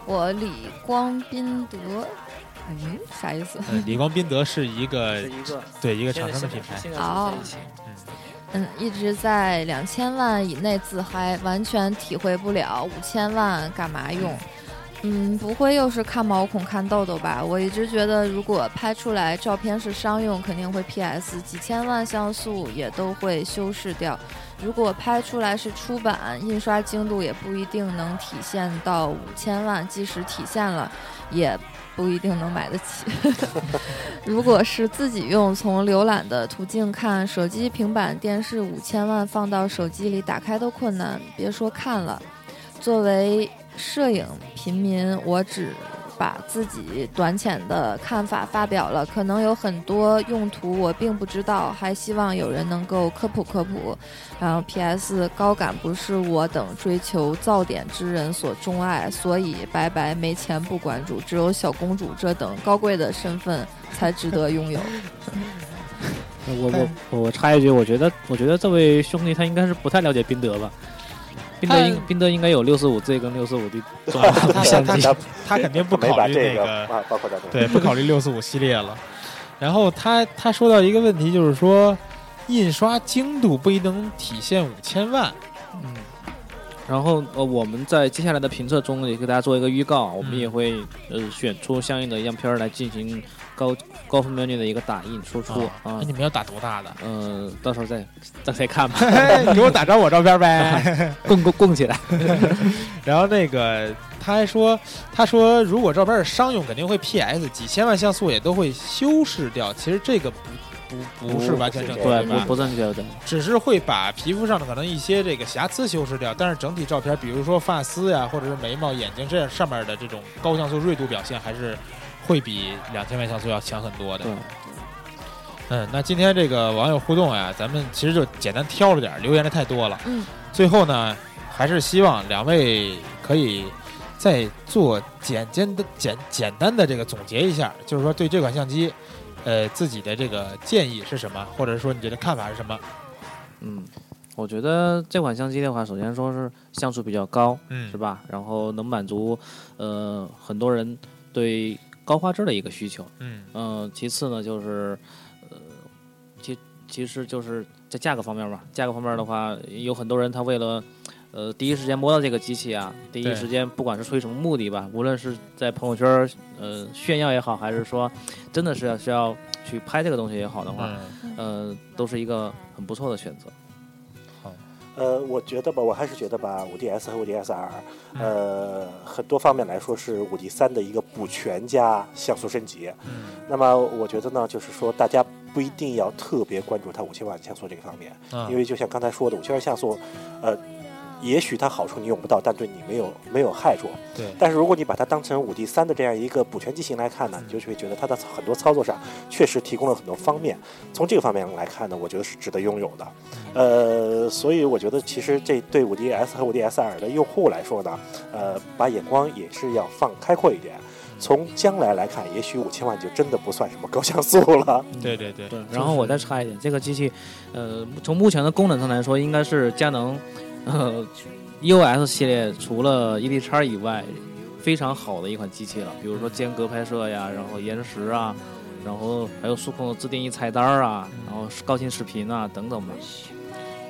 我李光宾德，嗯，啥意思？嗯，李光宾德是一个是一个对一个厂商的品牌。现在哦在一起嗯，一直在两千万以内自嗨，完全体会不了五千万干嘛用。嗯，嗯不会又是看毛孔看痘痘吧？我一直觉得，如果拍出来照片是商用，肯定会 PS，几千万像素也都会修饰掉。如果拍出来是出版，印刷精度也不一定能体现到五千万，即使体现了，也不一定能买得起。如果是自己用，从浏览的途径看，手机、平板电视五千万放到手机里打开都困难，别说看了。作为摄影平民，我只把自己短浅的看法发表了，可能有很多用途我并不知道，还希望有人能够科普科普。然后 P.S. 高感不是我等追求噪点之人所钟爱，所以拜拜没钱不关注，只有小公主这等高贵的身份才值得拥有。我我我插一句，我觉得我觉得这位兄弟他应该是不太了解宾得吧。宾得应宾得应该有六十五 Z 跟六十五 D 他相机。他 他肯定不考虑这个那个，啊，包括。对，不考虑六四五系列了。然后他他说到一个问题，就是说印刷精度不一定能体现五千万。嗯，然后呃，我们在接下来的评测中也给大家做一个预告，我们嗯也会呃选出相应的样片来进行高高分辨率的一个打印输出啊，啊哎。你们要打多大的？嗯，到时候再再 再看吧，你给我打张我照片呗。供供供起来。然后那个他还说，他说如果照片是商用，肯定会 PS，几千万像素也都会修饰掉。其实这个不不不是完全正确，对，吧不？不正确的。只是会把皮肤上的可能一些这个瑕疵修饰掉，但是整体照片，比如说发丝呀，或者是眉毛、眼睛这样上面的这种高像素锐度表现，还是会比两千万像素要强很多的。嗯，那今天这个网友互动啊，咱们其实就简单挑了点，留言的太多了。嗯，最后呢，还是希望两位可以再做简简的简简单的这个总结一下，就是说对这款相机，呃，自己的这个建议是什么，或者说你觉得看法是什么？嗯，我觉得这款相机的话，首先说是像素比较高，嗯是吧？然后能满足呃很多人对高画质的一个需求。嗯嗯、其次呢就是呃，其其实就是在价格方面吧，价格方面的话，有很多人他为了呃第一时间摸到这个机器啊，第一时间不管是出于什么目的吧，无论是在朋友圈儿呃炫耀也好，还是说真的是要需要去拍这个东西也好的话，嗯呃，都是一个很不错的选择。呃，我觉得吧，我还是觉得吧，五 DS 和五 DSR，嗯呃，很多方面来说是五 D 三的一个补全加像素升级。嗯那么我觉得呢，就是说大家不一定要特别关注它五千万像素这个方面，嗯因为就像刚才说的，五千万像素，呃，也许它好处你用不到，但对你没有没有害处。对但是如果你把它当成五 D 三的这样一个补全机型来看呢，你就会觉得它的很多操作上确实提供了很多方面。从这个方面来看呢，我觉得是值得拥有的。呃，所以我觉得其实这对五 DS 和五 DSR 的用户来说呢，呃，把眼光也是要放开阔一点。从将来来看，也许五千万就真的不算什么高像素了。对对对对，然后我再插一点，这个机器，呃，从目前的功能上来说，应该是佳能，呃，EOS 系列除了 ED 叉以外，非常好的一款机器了。比如说间隔拍摄呀，然后延时啊，然后还有数控的自定义菜单啊，然后高清视频啊等等吧。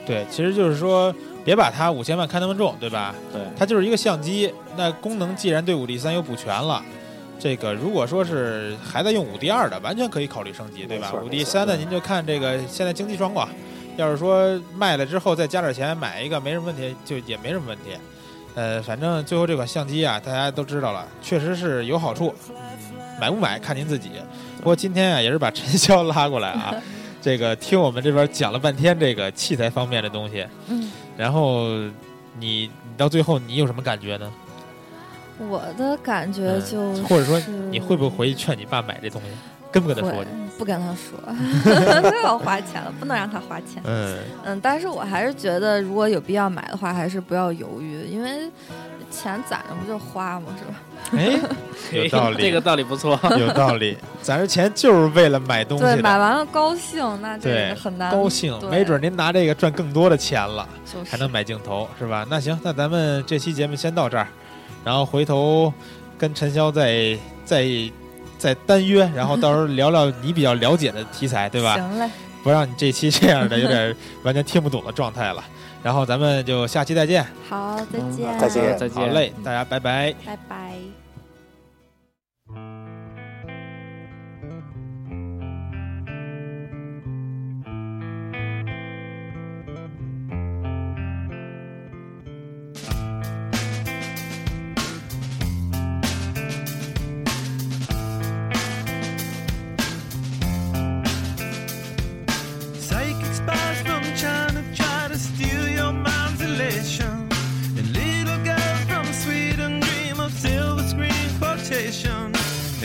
对，其实就是说，别把它五千万看那么重，对吧？对，它就是一个相机，那功能既然对五 D 三有补全了，这个如果说是还在用五 D 二的，完全可以考虑升级，对吧五 D 三的您就看这个现在经济状况，要是说卖了之后再加点钱买一个没什么问题，就也没什么问题。呃，反正最后这款相机啊，大家都知道了，确实是有好处，嗯买不买看您自己。不过今天啊，也是把陈潇拉过来啊，这个听我们这边讲了半天这个器材方面的东西，嗯，然后你你到最后你有什么感觉呢？我的感觉嗯就是，或者说你会不会回去劝你爸买这东西？跟不跟他说？不跟他说，又要花钱了，不能让他花钱。嗯，嗯，但是我还是觉得，如果有必要买的话，还是不要犹豫，因为钱攒着不就花吗？是吧？哎，有道理，这个道理不错。有道理。攒着钱就是为了买东西对，买，完了高兴，那这对个很难高兴，没准您拿这个赚更多的钱了，就是还能买镜头，是吧？那行，那咱们这期节目先到这儿，然后回头跟陈潇再再再单约，然后到时候聊聊你比较了解的题材，对吧？行嘞，不让你这期这样的有点完全听不懂的状态了。然后咱们就下期再见，好，再嗯见，再见再见。好嘞，大家拜拜。拜拜。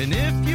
And if you